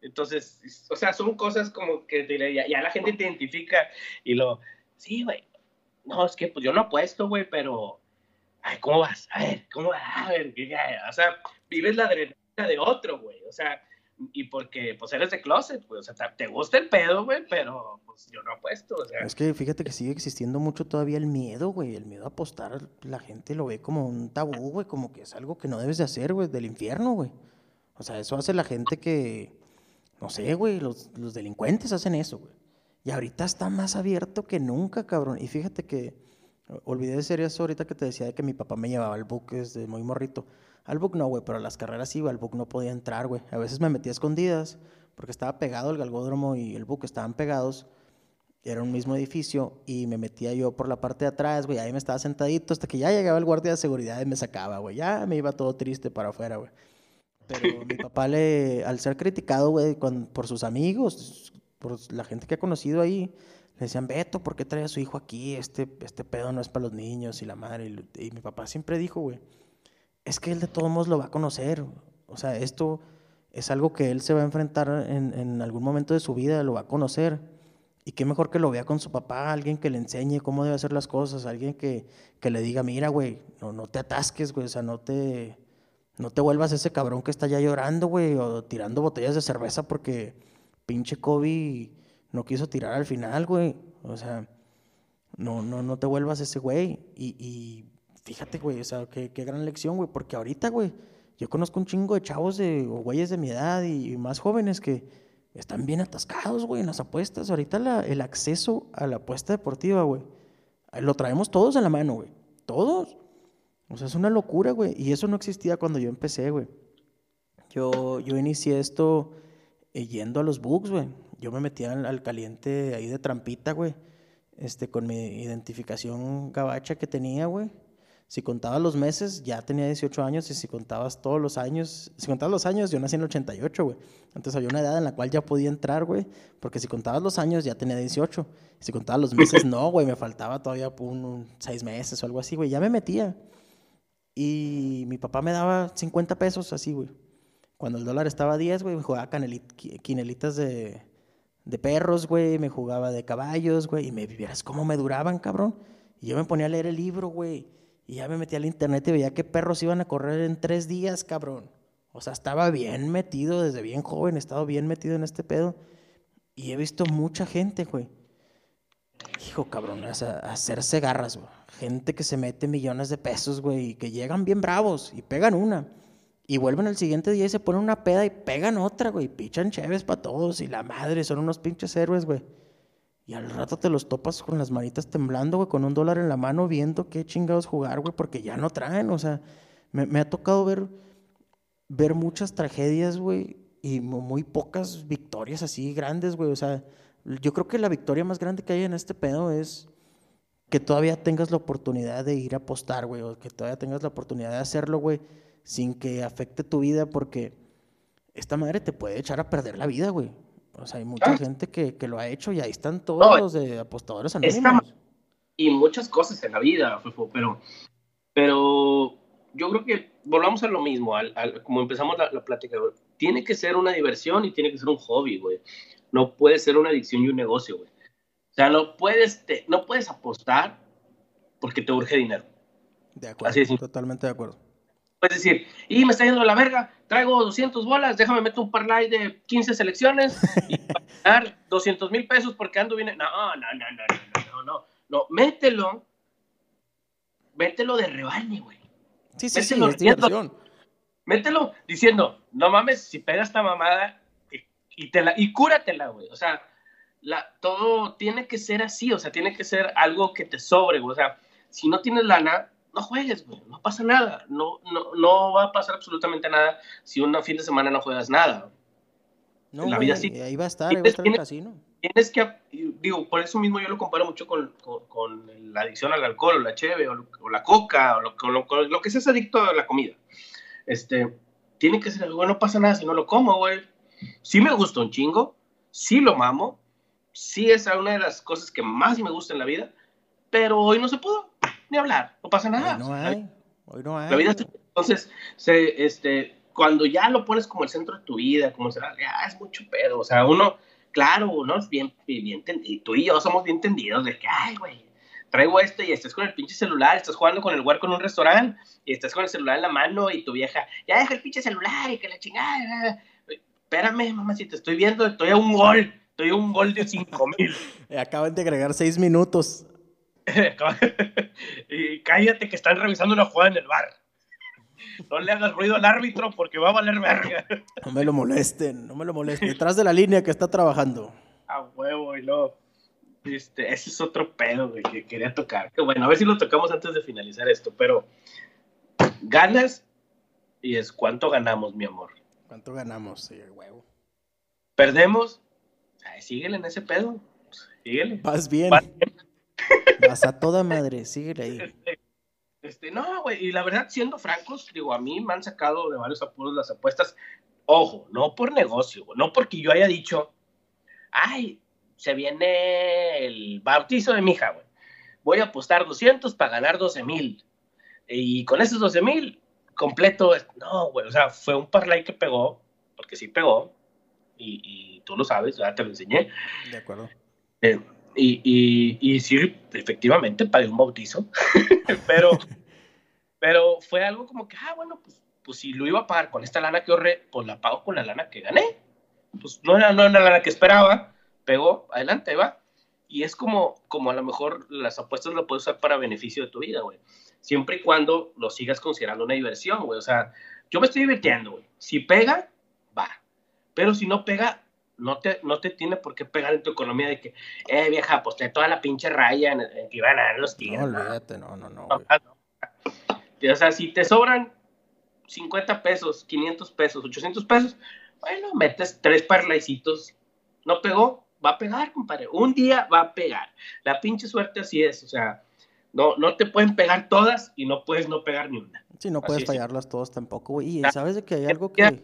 Entonces, o sea, son cosas como que ya, ya la gente te identifica y lo, sí, güey, no, es que pues yo no apuesto, güey, pero, ay, ¿cómo vas? A ver, ¿cómo vas? A ver, o sea, vives la adrenalina de otro, güey. O sea, y porque pues eres de closet, güey. O sea, te gusta el pedo, güey, pero pues yo no apuesto. O sea. Es que fíjate que sigue existiendo mucho todavía el miedo, güey. El miedo a apostar, la gente lo ve como un tabú, güey, como que es algo que no debes de hacer, güey, del infierno, güey. O sea, eso hace la gente que, no sé, güey, los, los delincuentes hacen eso, güey. Y ahorita está más abierto que nunca, cabrón. Y fíjate que, olvidé de ser eso ahorita que te decía de que mi papá me llevaba al buque desde muy morrito. Al book no, güey, pero a las carreras iba, al book no podía entrar, güey. A veces me metía escondidas porque estaba pegado el galgódromo y el book estaban pegados. Era un mismo edificio y me metía yo por la parte de atrás, güey. Ahí me estaba sentadito hasta que ya llegaba el guardia de seguridad y me sacaba, güey. Ya me iba todo triste para afuera, güey. Pero mi papá, le, al ser criticado, güey, por sus amigos, por la gente que ha conocido ahí, le decían, Beto, ¿por qué trae a su hijo aquí? Este, este pedo no es para los niños y la madre. y mi papá siempre dijo, güey, es que él de todos modos lo va a conocer. O sea, esto es algo que él se va a enfrentar en, algún momento de su vida, lo va a conocer. Y qué mejor que lo vea con su papá, alguien que le enseñe cómo debe hacer las cosas, alguien que, que le diga, mira, güey, no, no te atasques, güey, o sea, no te, no te vuelvas ese cabrón que está ya llorando, güey, o tirando botellas de cerveza porque pinche Kobe no quiso tirar al final, güey. O sea, no, no, no te vuelvas ese güey. Y fíjate, güey, o sea, qué, qué gran lección, güey, porque ahorita, güey, yo conozco un chingo de chavos de, o güeyes de mi edad y, más jóvenes que están bien atascados, güey, en las apuestas. Ahorita el acceso a la apuesta deportiva, güey, lo traemos todos en la mano, güey. Todos. O sea, es una locura, güey. Y eso no existía cuando yo empecé, güey. Yo, yo inicié esto eh, yendo a los bugs, güey. Yo me metía al, caliente ahí de trampita, güey. este, con mi identificación gabacha que tenía, güey. Si contabas los meses, ya tenía 18 años, y si contabas todos los años, si contabas los años, yo nací en el 88, güey. Entonces había una edad en la cual ya podía entrar, güey, porque si contabas los años, ya tenía 18. Si contabas los meses, no, güey, me faltaba todavía un, seis meses o algo así, güey. Ya me metía. Y mi papá me daba 50 pesos así, güey. Cuando el dólar estaba a 10, güey, me jugaba quinelitas de, de perros, güey, me jugaba de caballos, güey, y me vieras cómo me duraban, cabrón. Y yo me ponía a leer el libro, güey, y ya me metía al internet y veía qué perros iban a correr en tres días, cabrón. O sea, estaba bien metido desde bien joven, he estado bien metido en este pedo. Y he visto mucha gente, güey. Hijo, cabrón, o hacerse garras, güey. Gente que se mete millones de pesos, güey, y que llegan bien bravos y pegan una. Y vuelven el siguiente día y se ponen una peda y pegan otra, güey. Pichan chéves para todos y la madre, son unos pinches héroes, güey. Y al rato te los topas con las manitas temblando, güey, con un dólar en la mano viendo qué chingados jugar, güey, porque ya no traen. O sea, me, ha tocado ver, ver muchas tragedias, güey, y muy pocas victorias así grandes, güey. O sea, yo creo que la victoria más grande que hay en este pedo es que todavía tengas la oportunidad de ir a apostar, güey, o que todavía tengas la oportunidad de hacerlo, güey sin que afecte tu vida, porque esta madre te puede echar a perder la vida, güey. O sea, hay mucha ah. gente que, lo ha hecho y ahí están todos los de apostadores anónimos. y muchas cosas en la vida, pero, pero yo creo que volvamos a lo mismo, al, como empezamos la, la plática, tiene que ser una diversión y tiene que ser un hobby, güey. No puede ser una adicción y un negocio, güey. O sea, no puedes, no puedes apostar porque te urge dinero. De acuerdo, Así es. totalmente de acuerdo. Puedes decir, y me está yendo la verga, traigo 200 bolas, déjame meter un parlay de 15 selecciones y ganar 200 mil pesos porque ando bien. No, no, no, no, no, no, no, no, mételo, mételo de rebaño, güey. Sí, sí, mételo, sí, es Mételo diciendo, no mames, si pega esta mamada y, te la, y cúratela, güey. O sea, la, todo tiene que ser así, o sea, tiene que ser algo que te sobre, güey. O sea, si no tienes lana, no juegues, güey, no pasa nada, no, no, no va a pasar absolutamente nada si un fin de semana no juegas nada. No, en la vida sí. Ahí va a estar, ahí va a estar el casino. Tienes que, digo, por eso mismo yo lo comparo mucho con, con, la adicción al alcohol, o la cheve, o, la coca, o lo, lo, lo que seas adicto a la comida. Este, tiene que ser algo, no pasa nada si no lo como, güey. Sí me gusta un chingo, sí lo mamo, sí es una de las cosas que más me gusta en la vida, pero hoy no se pudo ni hablar, no pasa nada. Hoy no hay, hoy no hay. La vida entonces, se, este, cuando ya lo pones como el centro de tu vida, como será, ya es mucho pedo, o sea, uno, claro, uno es bien, bien, y tú y yo somos bien entendidos de que, ay, güey, traigo esto y estás con el pinche celular, estás jugando con el huerco en un restaurante y estás con el celular en la mano y tu vieja, ya deja el pinche celular y que la chingada. Espérame, mamá, si te estoy viendo, estoy a un gol, estoy a un gol de cinco mil. Acaban de agregar seis minutos. y cállate que están revisando una jugada en el bar. No le hagas ruido al árbitro porque va a valer verga. No me lo molesten, no me lo molesten. Detrás de la línea que está trabajando. A huevo y no. Este, ese es otro pedo que quería tocar. bueno, a ver si lo tocamos antes de finalizar esto, pero ganas y es cuánto ganamos, mi amor. ¿Cuánto ganamos? Sí, huevo. Perdemos. Ay, síguele en ese pedo. Síguele. Vas bien. Vas bien. Vas a toda madre, sigue ahí. Este, este, no, güey, y la verdad, siendo francos, digo, a mí me han sacado de varios apuros las apuestas. Ojo, no por negocio, no porque yo haya dicho, ay, se viene el bautizo de mi hija, güey. Voy a apostar 200 para ganar 12 mil. Y con esos 12 mil, completo, no, güey, o sea, fue un parlay que pegó, porque sí pegó, y, tú lo sabes, ya te lo enseñé. De acuerdo. Eh, y, y, y sí, efectivamente, pagué un bautizo, pero, pero fue algo como que, ah, bueno, pues, pues si lo iba a pagar con esta lana que ahorré, pues la pago con la lana que gané. Pues no era, no era la lana que esperaba, pegó, adelante, va. Y es como, como a lo mejor las apuestas lo puedes usar para beneficio de tu vida, güey. Siempre y cuando lo sigas considerando una diversión, güey. O sea, yo me estoy divirtiendo, güey. Si pega, va. Pero si no pega, no te, no te tiene por qué pegar en tu economía de que, eh, vieja, pues te toda la pinche raya en, que iban a dar los tigres. No, olvídate, no, no, no. O sea, si te sobran 50 pesos, 500 pesos, 800 pesos, bueno, metes tres parlaicitos, no pegó, va a pegar, compadre. Un día va a pegar. La pinche suerte así es, o sea, no, no te pueden pegar todas y no puedes no pegar ni una. Sí, no puedes fallarlas todas tampoco, güey. Y sabes de que hay algo que...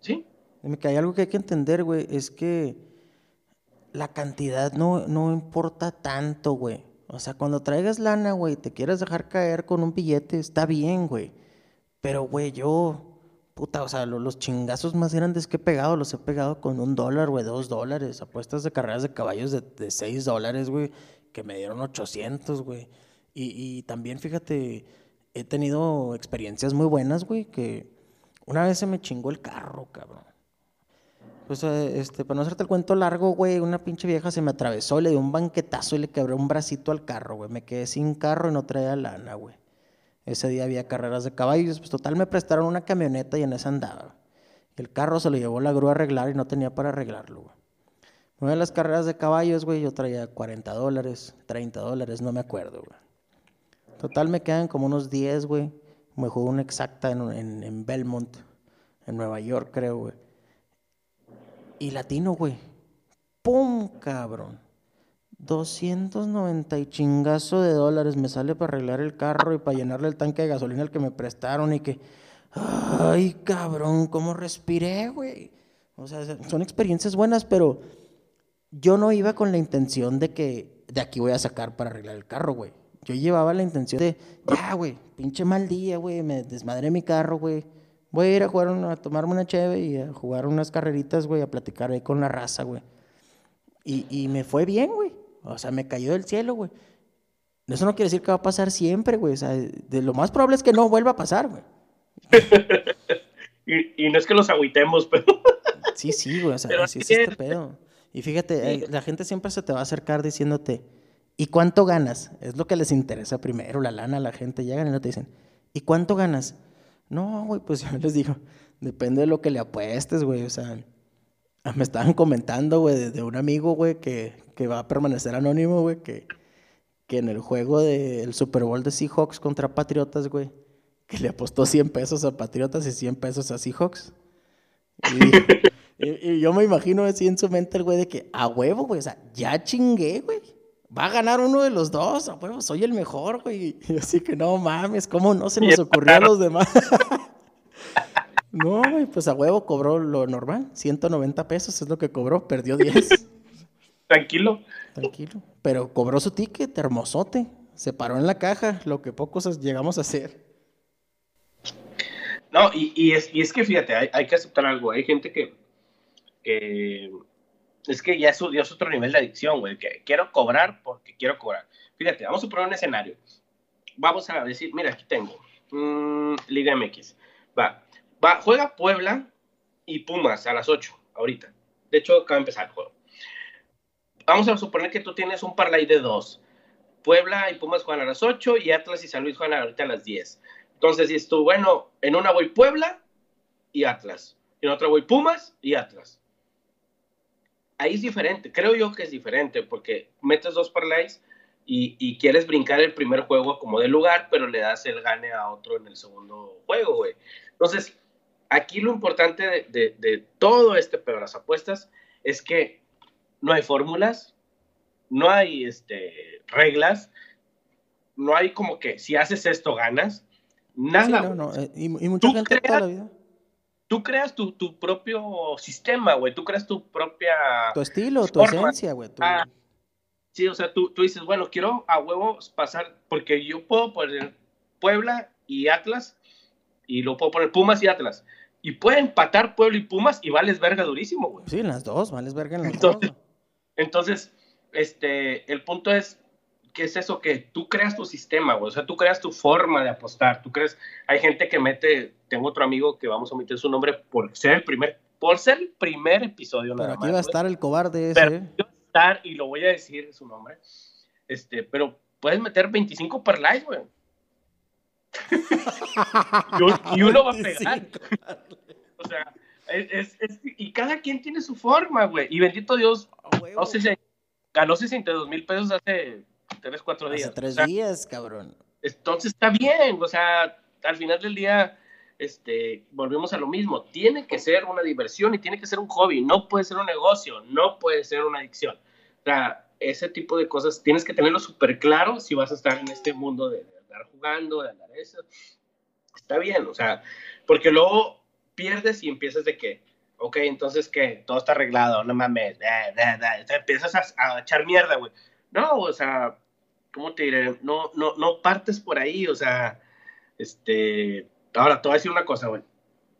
Sí. Que hay algo que hay que entender, güey, es que la cantidad no, no importa tanto, güey. O sea, cuando traigas lana, güey, te quieres dejar caer con un billete, está bien, güey. Pero, güey, yo, puta, o sea, los, chingazos más grandes que he pegado, los he pegado con un dólar, güey, dos dólares. Apuestas de carreras de caballos de, de seis dólares, güey, que me dieron 800, güey. Y, y también, fíjate, he tenido experiencias muy buenas, güey, que una vez se me chingó el carro, cabrón. Pues, este, para no hacerte el cuento largo, güey, una pinche vieja se me atravesó, le dio un banquetazo y le quebré un bracito al carro, güey. Me quedé sin carro y no traía lana, güey. Ese día había carreras de caballos, pues total me prestaron una camioneta y en esa andaba. El carro se lo llevó la grúa a arreglar y no tenía para arreglarlo, güey. Una de las carreras de caballos, güey, yo traía 40 dólares, 30 dólares, no me acuerdo, güey. Total me quedan como unos 10, güey. Me jugó una exacta en, en, en Belmont, en Nueva York, creo, güey y latino, güey. ¡Pum, cabrón! 290 y chingazo de dólares me sale para arreglar el carro y para llenarle el tanque de gasolina al que me prestaron y que... ¡Ay, cabrón! ¿Cómo respiré, güey? O sea, son experiencias buenas, pero yo no iba con la intención de que de aquí voy a sacar para arreglar el carro, güey. Yo llevaba la intención de, ya, güey, pinche mal día, güey, me desmadré mi carro, güey voy a ir a jugar, a tomarme una cheve y a jugar unas carreritas, güey, a platicar ahí con la raza, güey. Y, y me fue bien, güey. O sea, me cayó del cielo, güey. Eso no quiere decir que va a pasar siempre, güey. O sea, de lo más probable es que no vuelva a pasar, güey. y, y, no es que los agüitemos, pero... sí, sí, güey. O sea, sí es este pedo. Y fíjate, eh, la gente siempre se te va a acercar diciéndote, ¿y cuánto ganas? Es lo que les interesa primero, la lana, la gente. Llegan y no te dicen, ¿y cuánto ganas? No, güey, pues yo les digo, depende de lo que le apuestes, güey. O sea, me estaban comentando, güey, de, un amigo, güey, que, que, va a permanecer anónimo, güey, que, que en el juego del Super Bowl de Seahawks contra Patriotas, güey, que le apostó 100 pesos a Patriotas y 100 pesos a Seahawks. Y, y, yo me imagino así en su mente el güey de que, a huevo, güey, o sea, ya chingué, güey. Va a ganar uno de los dos, a huevo, soy el mejor, güey. Y así que no mames, ¿cómo no se nos ocurrió a los demás? no, güey, pues a huevo cobró lo normal, 190 pesos es lo que cobró, perdió 10. Tranquilo. Tranquilo. Pero cobró su ticket, hermosote. Se paró en la caja, lo que pocos llegamos a hacer. No, y, es, y es que fíjate, hay, que aceptar algo. Hay gente que, es que ya es, otro nivel de adicción, güey, que quiero cobrar porque quiero cobrar. Fíjate, vamos a poner un escenario. Vamos a decir, mira, aquí tengo mm, Liga MX. Va, va, juega Puebla y Pumas a las 8, ahorita. De hecho, acaba de empezar el juego. Vamos a suponer que tú tienes un parlay de dos. Puebla y Pumas juegan a las 8 y Atlas y San Luis juegan ahorita a las 10. Entonces, si tú, bueno, en una voy Puebla y Atlas. En otra voy Pumas y Atlas ahí es diferente, creo yo que es diferente, porque metes dos parlays y, y, quieres brincar el primer juego como de lugar, pero le das el gane a otro en el segundo juego, güey. Entonces, aquí lo importante de, de, todo este pero las apuestas es que no hay fórmulas, no hay este, reglas, no hay como que si haces esto ganas, nada. no, no. Eh, y, mucha gente toda la vida tú creas tu, tu propio sistema, güey, tú creas tu propia... Tu estilo, tu esencia, güey. Ah, sí, o sea, tú, tú dices, bueno, quiero a huevos pasar, porque yo puedo poner Puebla y Atlas, y lo puedo poner Pumas y Atlas, y puede empatar Puebla y Pumas y vales verga durísimo, güey. Sí, en las dos, vales verga en las entonces, dos. Entonces, este, el punto es, ¿qué es eso? Que tú creas tu sistema, güey. O sea, tú creas tu forma de apostar. Tú crees, hay gente que mete, tengo otro amigo que vamos a omitir su nombre por ser el primer, por ser el primer episodio. Pero aquí va a estar el cobarde ese. Pero a estar, y lo voy a decir su nombre. Este, pero puedes meter 25 per live, güey. y uno va a pegar. o sea, es, es, y cada quien tiene su forma, güey. Y bendito Dios, no sé si ganó 62 mil pesos hace tres, cuatro días. Hace tres días, cabrón. Entonces está bien, o sea, al final del día, este, volvemos a lo mismo, tiene que ser una diversión y tiene que ser un hobby, no puede ser un negocio, no puede ser una adicción. O sea, ese tipo de cosas tienes que tenerlo súper claro si vas a estar en este mundo de, andar jugando, de andar eso. Está bien, o sea, porque luego pierdes y empiezas de que, ok, entonces que todo está arreglado, no mames, te empiezas a, a echar mierda, güey. No, o sea, ¿cómo te diré? No, no, no partes por ahí, o sea, este, ahora te voy a decir una cosa, güey.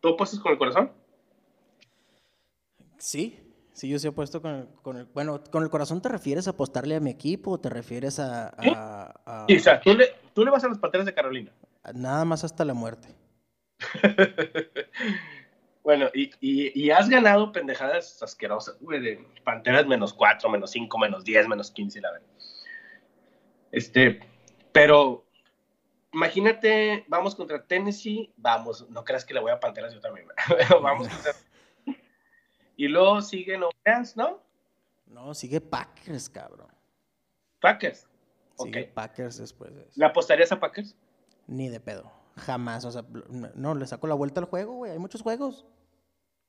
¿Tú apuestas con el corazón? Sí, sí, yo sí apuesto con el, con el, bueno, ¿con el corazón te refieres a apostarle a mi equipo o te refieres a... a, Sí, o sea, ¿tú le, tú le vas a las Panteras de Carolina. Nada más hasta la muerte. bueno, y, y, y, has ganado pendejadas asquerosas, güey, de Panteras menos 4, menos 5, menos 10, menos 15, la verdad. Este, pero imagínate, vamos contra Tennessee, vamos, no creas que le voy a Panteras yo también, vamos contra... Y luego sigue Orleans, ¿no? No, sigue Packers, cabrón. Packers. Sigue Packers después de eso. ¿Le apostarías a Packers? Ni de pedo. Jamás. O sea, no, le saco la vuelta al juego, güey. Hay muchos juegos.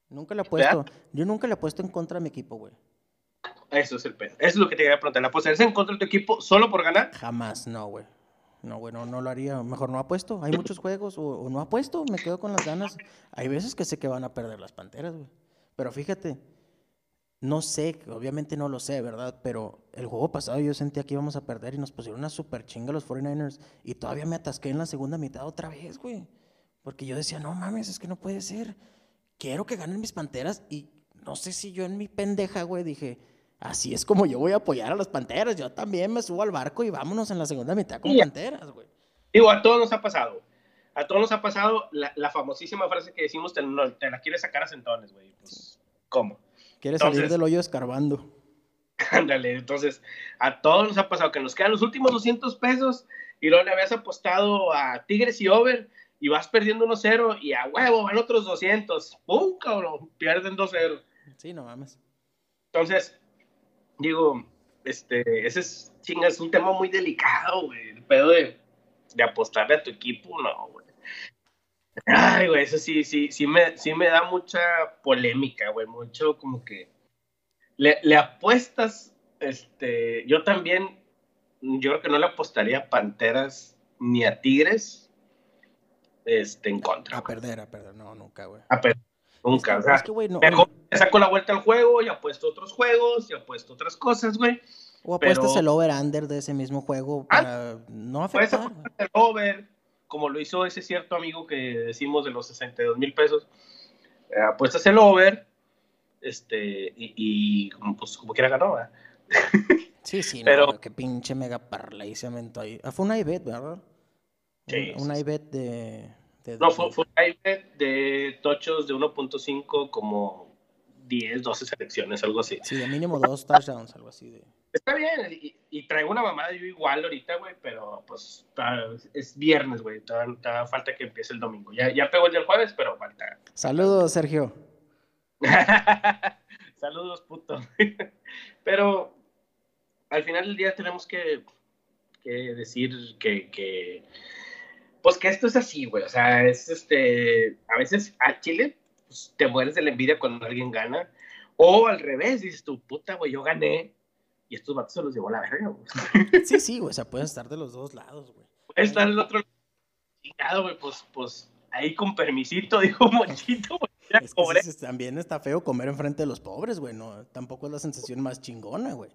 Nunca le he puesto. Yo nunca le he puesto en contra a mi equipo, güey. Eso es el pedo. Eso es lo que te quería preguntar. ¿La apostarías en contra de tu equipo solo por ganar? Jamás, no, güey. No, güey, no, lo haría. Mejor no apuesto. Hay muchos juegos. O, o no apuesto, me quedo con las ganas. Hay veces que sé que van a perder las panteras, güey. Pero fíjate, no sé, obviamente no lo sé, ¿verdad? Pero el juego pasado yo sentía que íbamos a perder y nos pusieron una super chinga los 49ers y todavía me atasqué en la segunda mitad otra vez, güey. Porque yo decía, no mames, es que no puede ser. Quiero que ganen mis panteras y no sé si yo en mi pendeja, güey, dije, así es como yo voy a apoyar a las panteras. Yo también me subo al barco y vámonos en la segunda mitad con panteras, güey. Digo, a todos nos ha pasado. A todos nos ha pasado la, famosísima frase que decimos, te, la quieres sacar a centones, güey. Pues, ¿cómo? Quieres salir del hoyo escarbando. Ándale, entonces, a todos nos ha pasado que nos quedan los últimos 200 pesos y luego le habías apostado a Tigres y Over y vas perdiendo 1-0 y a huevo van otros 200. ¡Pum, cabrón! Pierden 2-0. Sí, no mames. Entonces, digo, este, ese es, chinga, es un tema muy delicado, güey. El pedo de, de apostarle a tu equipo, no, güey. Ay, güey, eso sí, sí, sí me, sí me da mucha polémica, güey, mucho como que le, le, apuestas, este, yo también, yo creo que no le apostaría a Panteras ni a Tigres, este, en contra. A perder, a perder, no, nunca, güey. A perder, nunca, o sea, es que, güey, no, mejor saco la vuelta al juego y apuesto otros juegos y apuesto otras cosas, güey. O apuestas el over-under de ese mismo juego ah, para no afectar. Puedes el over, como lo hizo ese cierto amigo que decimos de los 62 mil pesos, eh, apuestas el over, este, y, pues como quiera ganó, ¿verdad? Sí, sí, pero no, qué pinche mega parlay se aventó ahí. Ah, fue un iBet, ¿verdad? Sí. Un, un iBet de, No, fue, fue, de tochos de 1.5 como 10, 12 selecciones, algo así. Sí, de mínimo dos touchdowns, algo así de... Está bien, y, traigo una mamada yo igual ahorita, güey, pero pues es viernes, güey, todavía, falta que empiece el domingo. Ya, ya pegó el del jueves, pero falta. Saludos, Sergio. Saludos, puto. pero al final del día tenemos que, que decir que, que, pues que esto es así, güey, o sea, es este, a veces a Chile pues, te mueres de la envidia cuando alguien gana, o al revés, dices tú, puta, güey, yo gané y estos vatos se los llevó a la verga, güey. Sí, sí, güey, o sea, pueden estar de los dos lados, güey. Puede estar del otro lado, güey, pues, pues, ahí con permisito, dijo Monchito, güey. Es que también está feo comer enfrente de los pobres, güey, no, tampoco es la sensación más chingona, güey.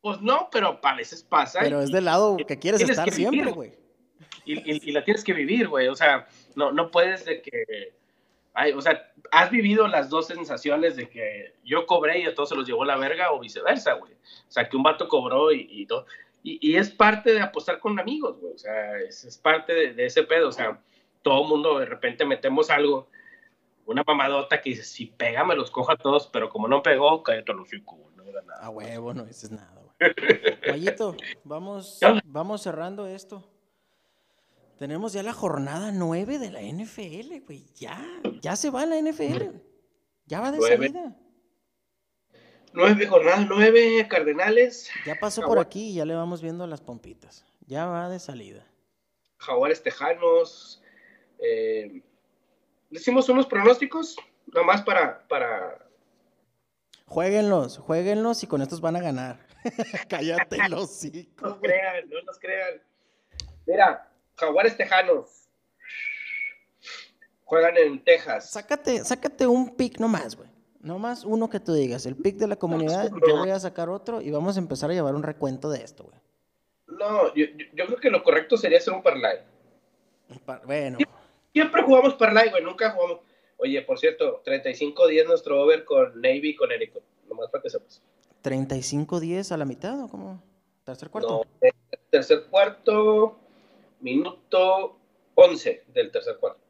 Pues no, pero a veces pasa. Pero es del lado que quieres estar siempre, güey. Y, y, y, la tienes que vivir, güey, o sea, no, no puedes de que Ay, o sea, has vivido las dos sensaciones de que yo cobré y a todos se los llevó la verga o viceversa, güey. O sea, que un vato cobró y, todo. Y, es parte de apostar con amigos, güey. O sea, es, parte de, ese pedo. O sea, todo mundo de repente metemos algo, una mamadota que dice, si pega me los cojo a todos, pero como no pegó, cállate los hocico, no era nada. Ah, huevo, no dices nada, güey. Mayito, vamos, vamos cerrando esto. Tenemos ya la jornada 9 de la NFL, güey. Ya, ya se va la NFL. Ya va de salida. Nueve jornadas, nueve Cardenales. Ya pasó por aquí y ya le vamos viendo las pompitas. Ya va de salida. Jaguares Tejanos. Eh, decimos unos pronósticos, nomás para, para... Jueguenlos, jueguenlos y con estos van a ganar. Cállate los No nos crean, no nos crean. Mira, Jaguares Tejanos. Juegan en Texas. Sácate, sácate un pick nomás, güey. Nomás uno que tú digas. El pick de la comunidad, yo voy a sacar otro y vamos a empezar a llevar un recuento de esto, güey. No, yo, yo creo que lo correcto sería hacer un parlay. Bueno. Siempre, jugamos parlay, güey. Nunca jugamos. Oye, por cierto, 35-10 nuestro over con Navy y con Eric. Nomás para que sepas. ¿35-10 a la mitad o cómo? ¿Tercer cuarto? No, tercer cuarto, minuto 11 del tercer cuarto.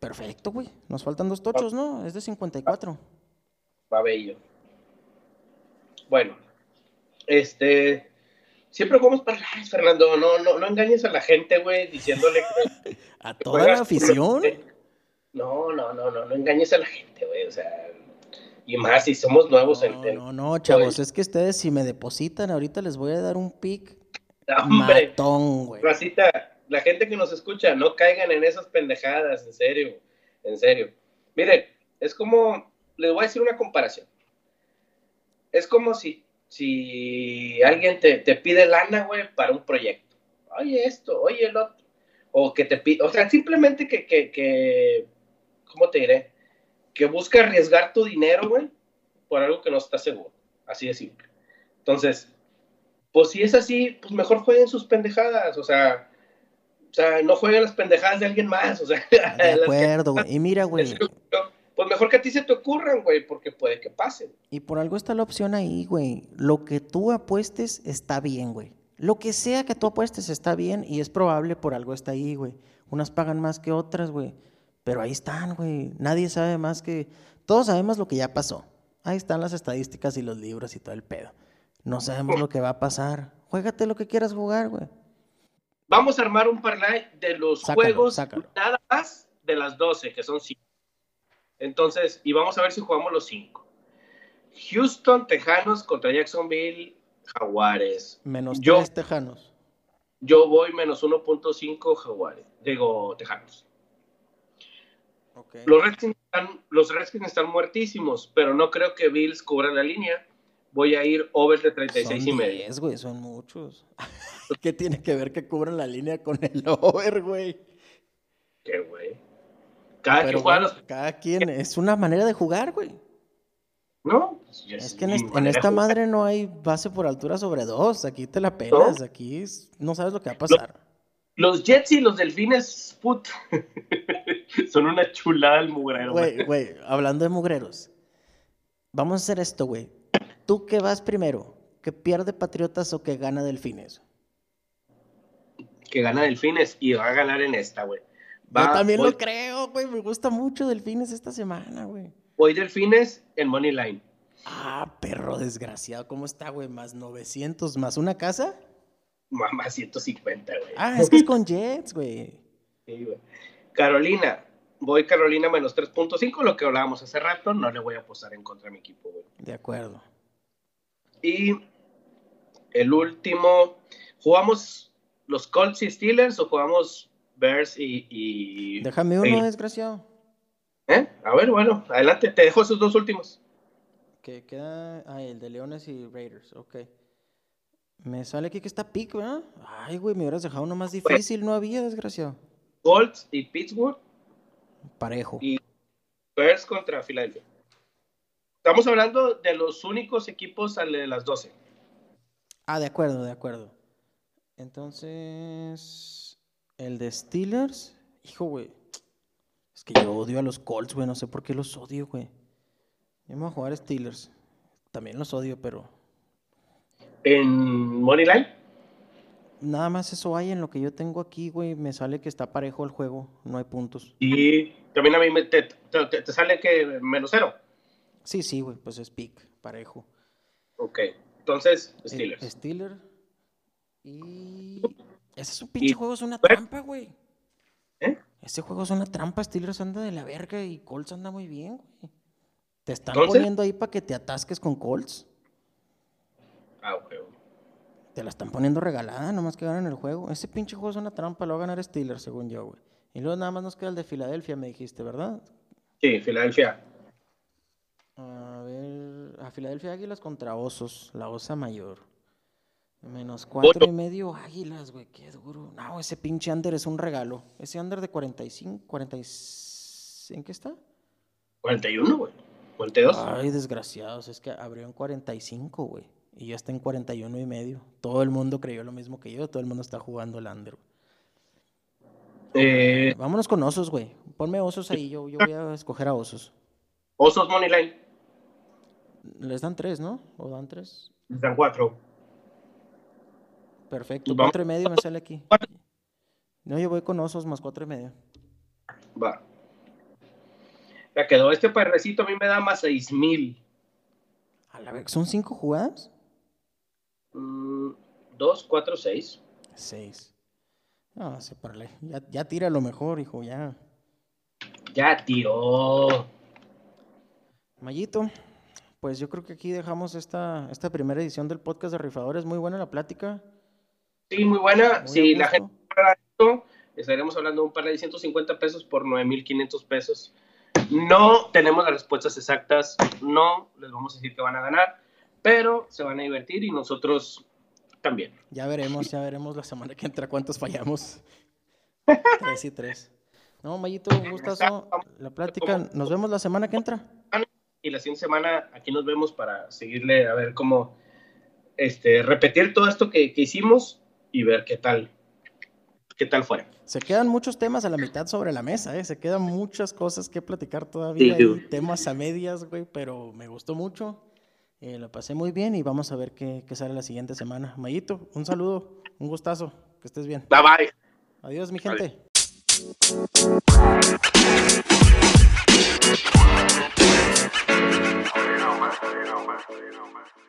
Perfecto, güey. Nos faltan dos tochos, ¿no? Es de 54. Va bello. Bueno, este. Siempre jugamos para Fernando. No, no, no engañes a la gente, güey, diciéndole que. ¿A toda la afición? No, no, no, no, no engañes a la gente, güey. O sea, y más si somos nuevos no, en el No, no, chavos, es que ustedes si me depositan ahorita les voy a dar un pick matón, güey. Racita, la gente que nos escucha, no caigan en esas pendejadas, en serio, en serio. Miren, es como, les voy a decir una comparación. Es como si, si alguien te, te pide lana, güey, para un proyecto. Oye esto, oye el otro. O que te pide, o sea, simplemente que, que, que, ¿cómo te diré? que busca arriesgar tu dinero, güey, por algo que no está seguro. Así de simple. Entonces, pues si es así, pues mejor jueguen sus pendejadas, o sea, o sea, no jueguen las pendejadas de alguien más, o sea. De acuerdo, güey. Y mira, güey. Pues mejor que a ti se te ocurran, güey, porque puede que pasen. Y por algo está la opción ahí, güey. Lo que tú apuestes está bien, güey. Lo que sea que tú apuestes está bien y es probable por algo está ahí, güey. Unas pagan más que otras, güey. Pero ahí están, güey. Nadie sabe más que... Todos sabemos lo que ya pasó. Ahí están las estadísticas y los libros y todo el pedo. No sabemos lo que va a pasar. Juégate lo que quieras jugar, güey. Vamos a armar un parlay de los juegos nada más de las 12, que son 5. Entonces, y vamos a ver si jugamos los 5. Houston, Tejanos contra Jacksonville, Jaguares. Menos 3 Tejanos. Yo voy menos 1.5 Jaguares. Digo, Tejanos. Los, Redskins están, los están muertísimos, pero no creo que Bills cubra la línea. Voy a ir over de 36 y medio. güey, son muchos. ¿Qué tiene que ver que cubran la línea con el over, güey? ¿Qué, güey? Cada quien Cada quien, es una manera de jugar, güey. No, pues, es que en, esta madre no hay base por altura sobre dos. Aquí te la pelas, aquí no sabes lo que va a pasar. Los Jets y los Delfines, put, son una chulada el mugrero. Güey, güey, hablando de mugreros, vamos a hacer esto, güey. ¿Tú qué vas primero? ¿Que pierde Patriotas o que gana Delfines? Que gana Delfines y va a ganar en esta, güey. Yo también lo creo, güey. Me gusta mucho Delfines esta semana, güey. Voy Delfines en Money Line. Ah, perro desgraciado. ¿Cómo está, güey? ¿Más 900? ¿Más una casa? Mamá 150, güey. Ah, es que es con Jets, güey. Sí, güey. Carolina, voy Carolina menos 3.5, lo que hablábamos hace rato, no le voy a apostar en contra de mi equipo, güey. De acuerdo. Y el último, ¿jugamos los Colts y Steelers o jugamos Bears y... Déjame uno, desgraciado. ¿Eh? A ver, bueno, adelante, te dejo esos dos últimos. Que queda, ah, el de Leones y Raiders, ok. Me sale aquí que está pick, ¿verdad? Ay, güey, me hubieras dejado uno más difícil, no había, desgraciado. Colts y Pittsburgh. Parejo. Y Bears contra Filadelfia. Estamos hablando de los únicos equipos al de las 12. Ah, de acuerdo, de acuerdo. Entonces, el de Steelers, hijo, güey. Es que yo odio a los Colts, güey. No sé por qué los odio, güey. Yo me voy a jugar Steelers. También los odio, pero en Moneyline. Nada más eso hay en lo que yo tengo aquí, güey. Me sale que está parejo el juego, no hay puntos. Y también a mí te, te, sale que menos cero. Sí, sí, güey, pues es pick, parejo. Ok, entonces Steelers. Steelers. Y. Ese es un pinche juego, es una trampa, güey. ¿Eh? Ese juego es una trampa. Steelers anda de la verga y Colts anda muy bien, güey. Te están poniendo ahí para que te atasques con Colts. Ah, ok. Te la están poniendo regalada, nomás que ganan el juego. Ese pinche juego es una trampa, lo va a ganar Steelers, según yo, güey. Y luego nada más nos queda el de Filadelfia, me dijiste, ¿verdad? Sí, Filadelfia. A ver, a Filadelfia Águilas contra Osos, la Osa Mayor. Menos cuatro y medio Águilas, güey, qué duro. No, ese pinche under es un regalo. Ese under de 45, 45, ¿en qué está? 41, güey. 42. Ay, desgraciados, es que abrió en 45, güey. Y ya está en 41 y medio. Todo el mundo creyó lo mismo que yo, todo el mundo está jugando el under. Eh, Vámonos con osos, güey. Ponme osos ahí, yo, yo voy a escoger a osos. Osos Moneyline. Les dan tres, ¿no? ¿O dan tres? Están cuatro. Perfecto, Vamos- cuatro y medio me sale aquí. No, yo voy con osos más cuatro y medio. Va. Ya quedó. Este perrecito a mí me da más 6 mil. A la vez, ¿son cinco jugadas? 2, 4, 6. Seis. No, se parle. Ya, ya tira lo mejor, hijo, ya. Ya tiró. Mayito, pues yo creo que aquí dejamos esta, esta primera edición del podcast de Rifadores. Muy buena la plática. Sí, muy buena. Muy Si la gente paga esto, estaremos hablando de un par de 150 pesos por 9.500 pesos. No tenemos las respuestas exactas, no les vamos a decir que van a ganar, pero se van a divertir y nosotros también. Ya veremos, ya veremos la semana que entra cuántos fallamos. tres y tres. No, Mayito, un gustazo. La plática. Nos vemos la semana que entra. Y la siguiente semana aquí nos vemos para seguirle a ver cómo este, repetir todo esto que, que hicimos y ver qué tal, qué tal fue. Se quedan muchos temas a la mitad sobre la mesa, ¿eh? Se quedan muchas cosas que platicar todavía. Sí, y temas a medias, güey, pero me gustó mucho. Eh, la pasé muy bien y vamos a ver qué, qué sale la siguiente semana. Mayito, un saludo, un gustazo, que estés bien. Bye bye. Adiós, mi gente you know, man. You know, man. You know, man.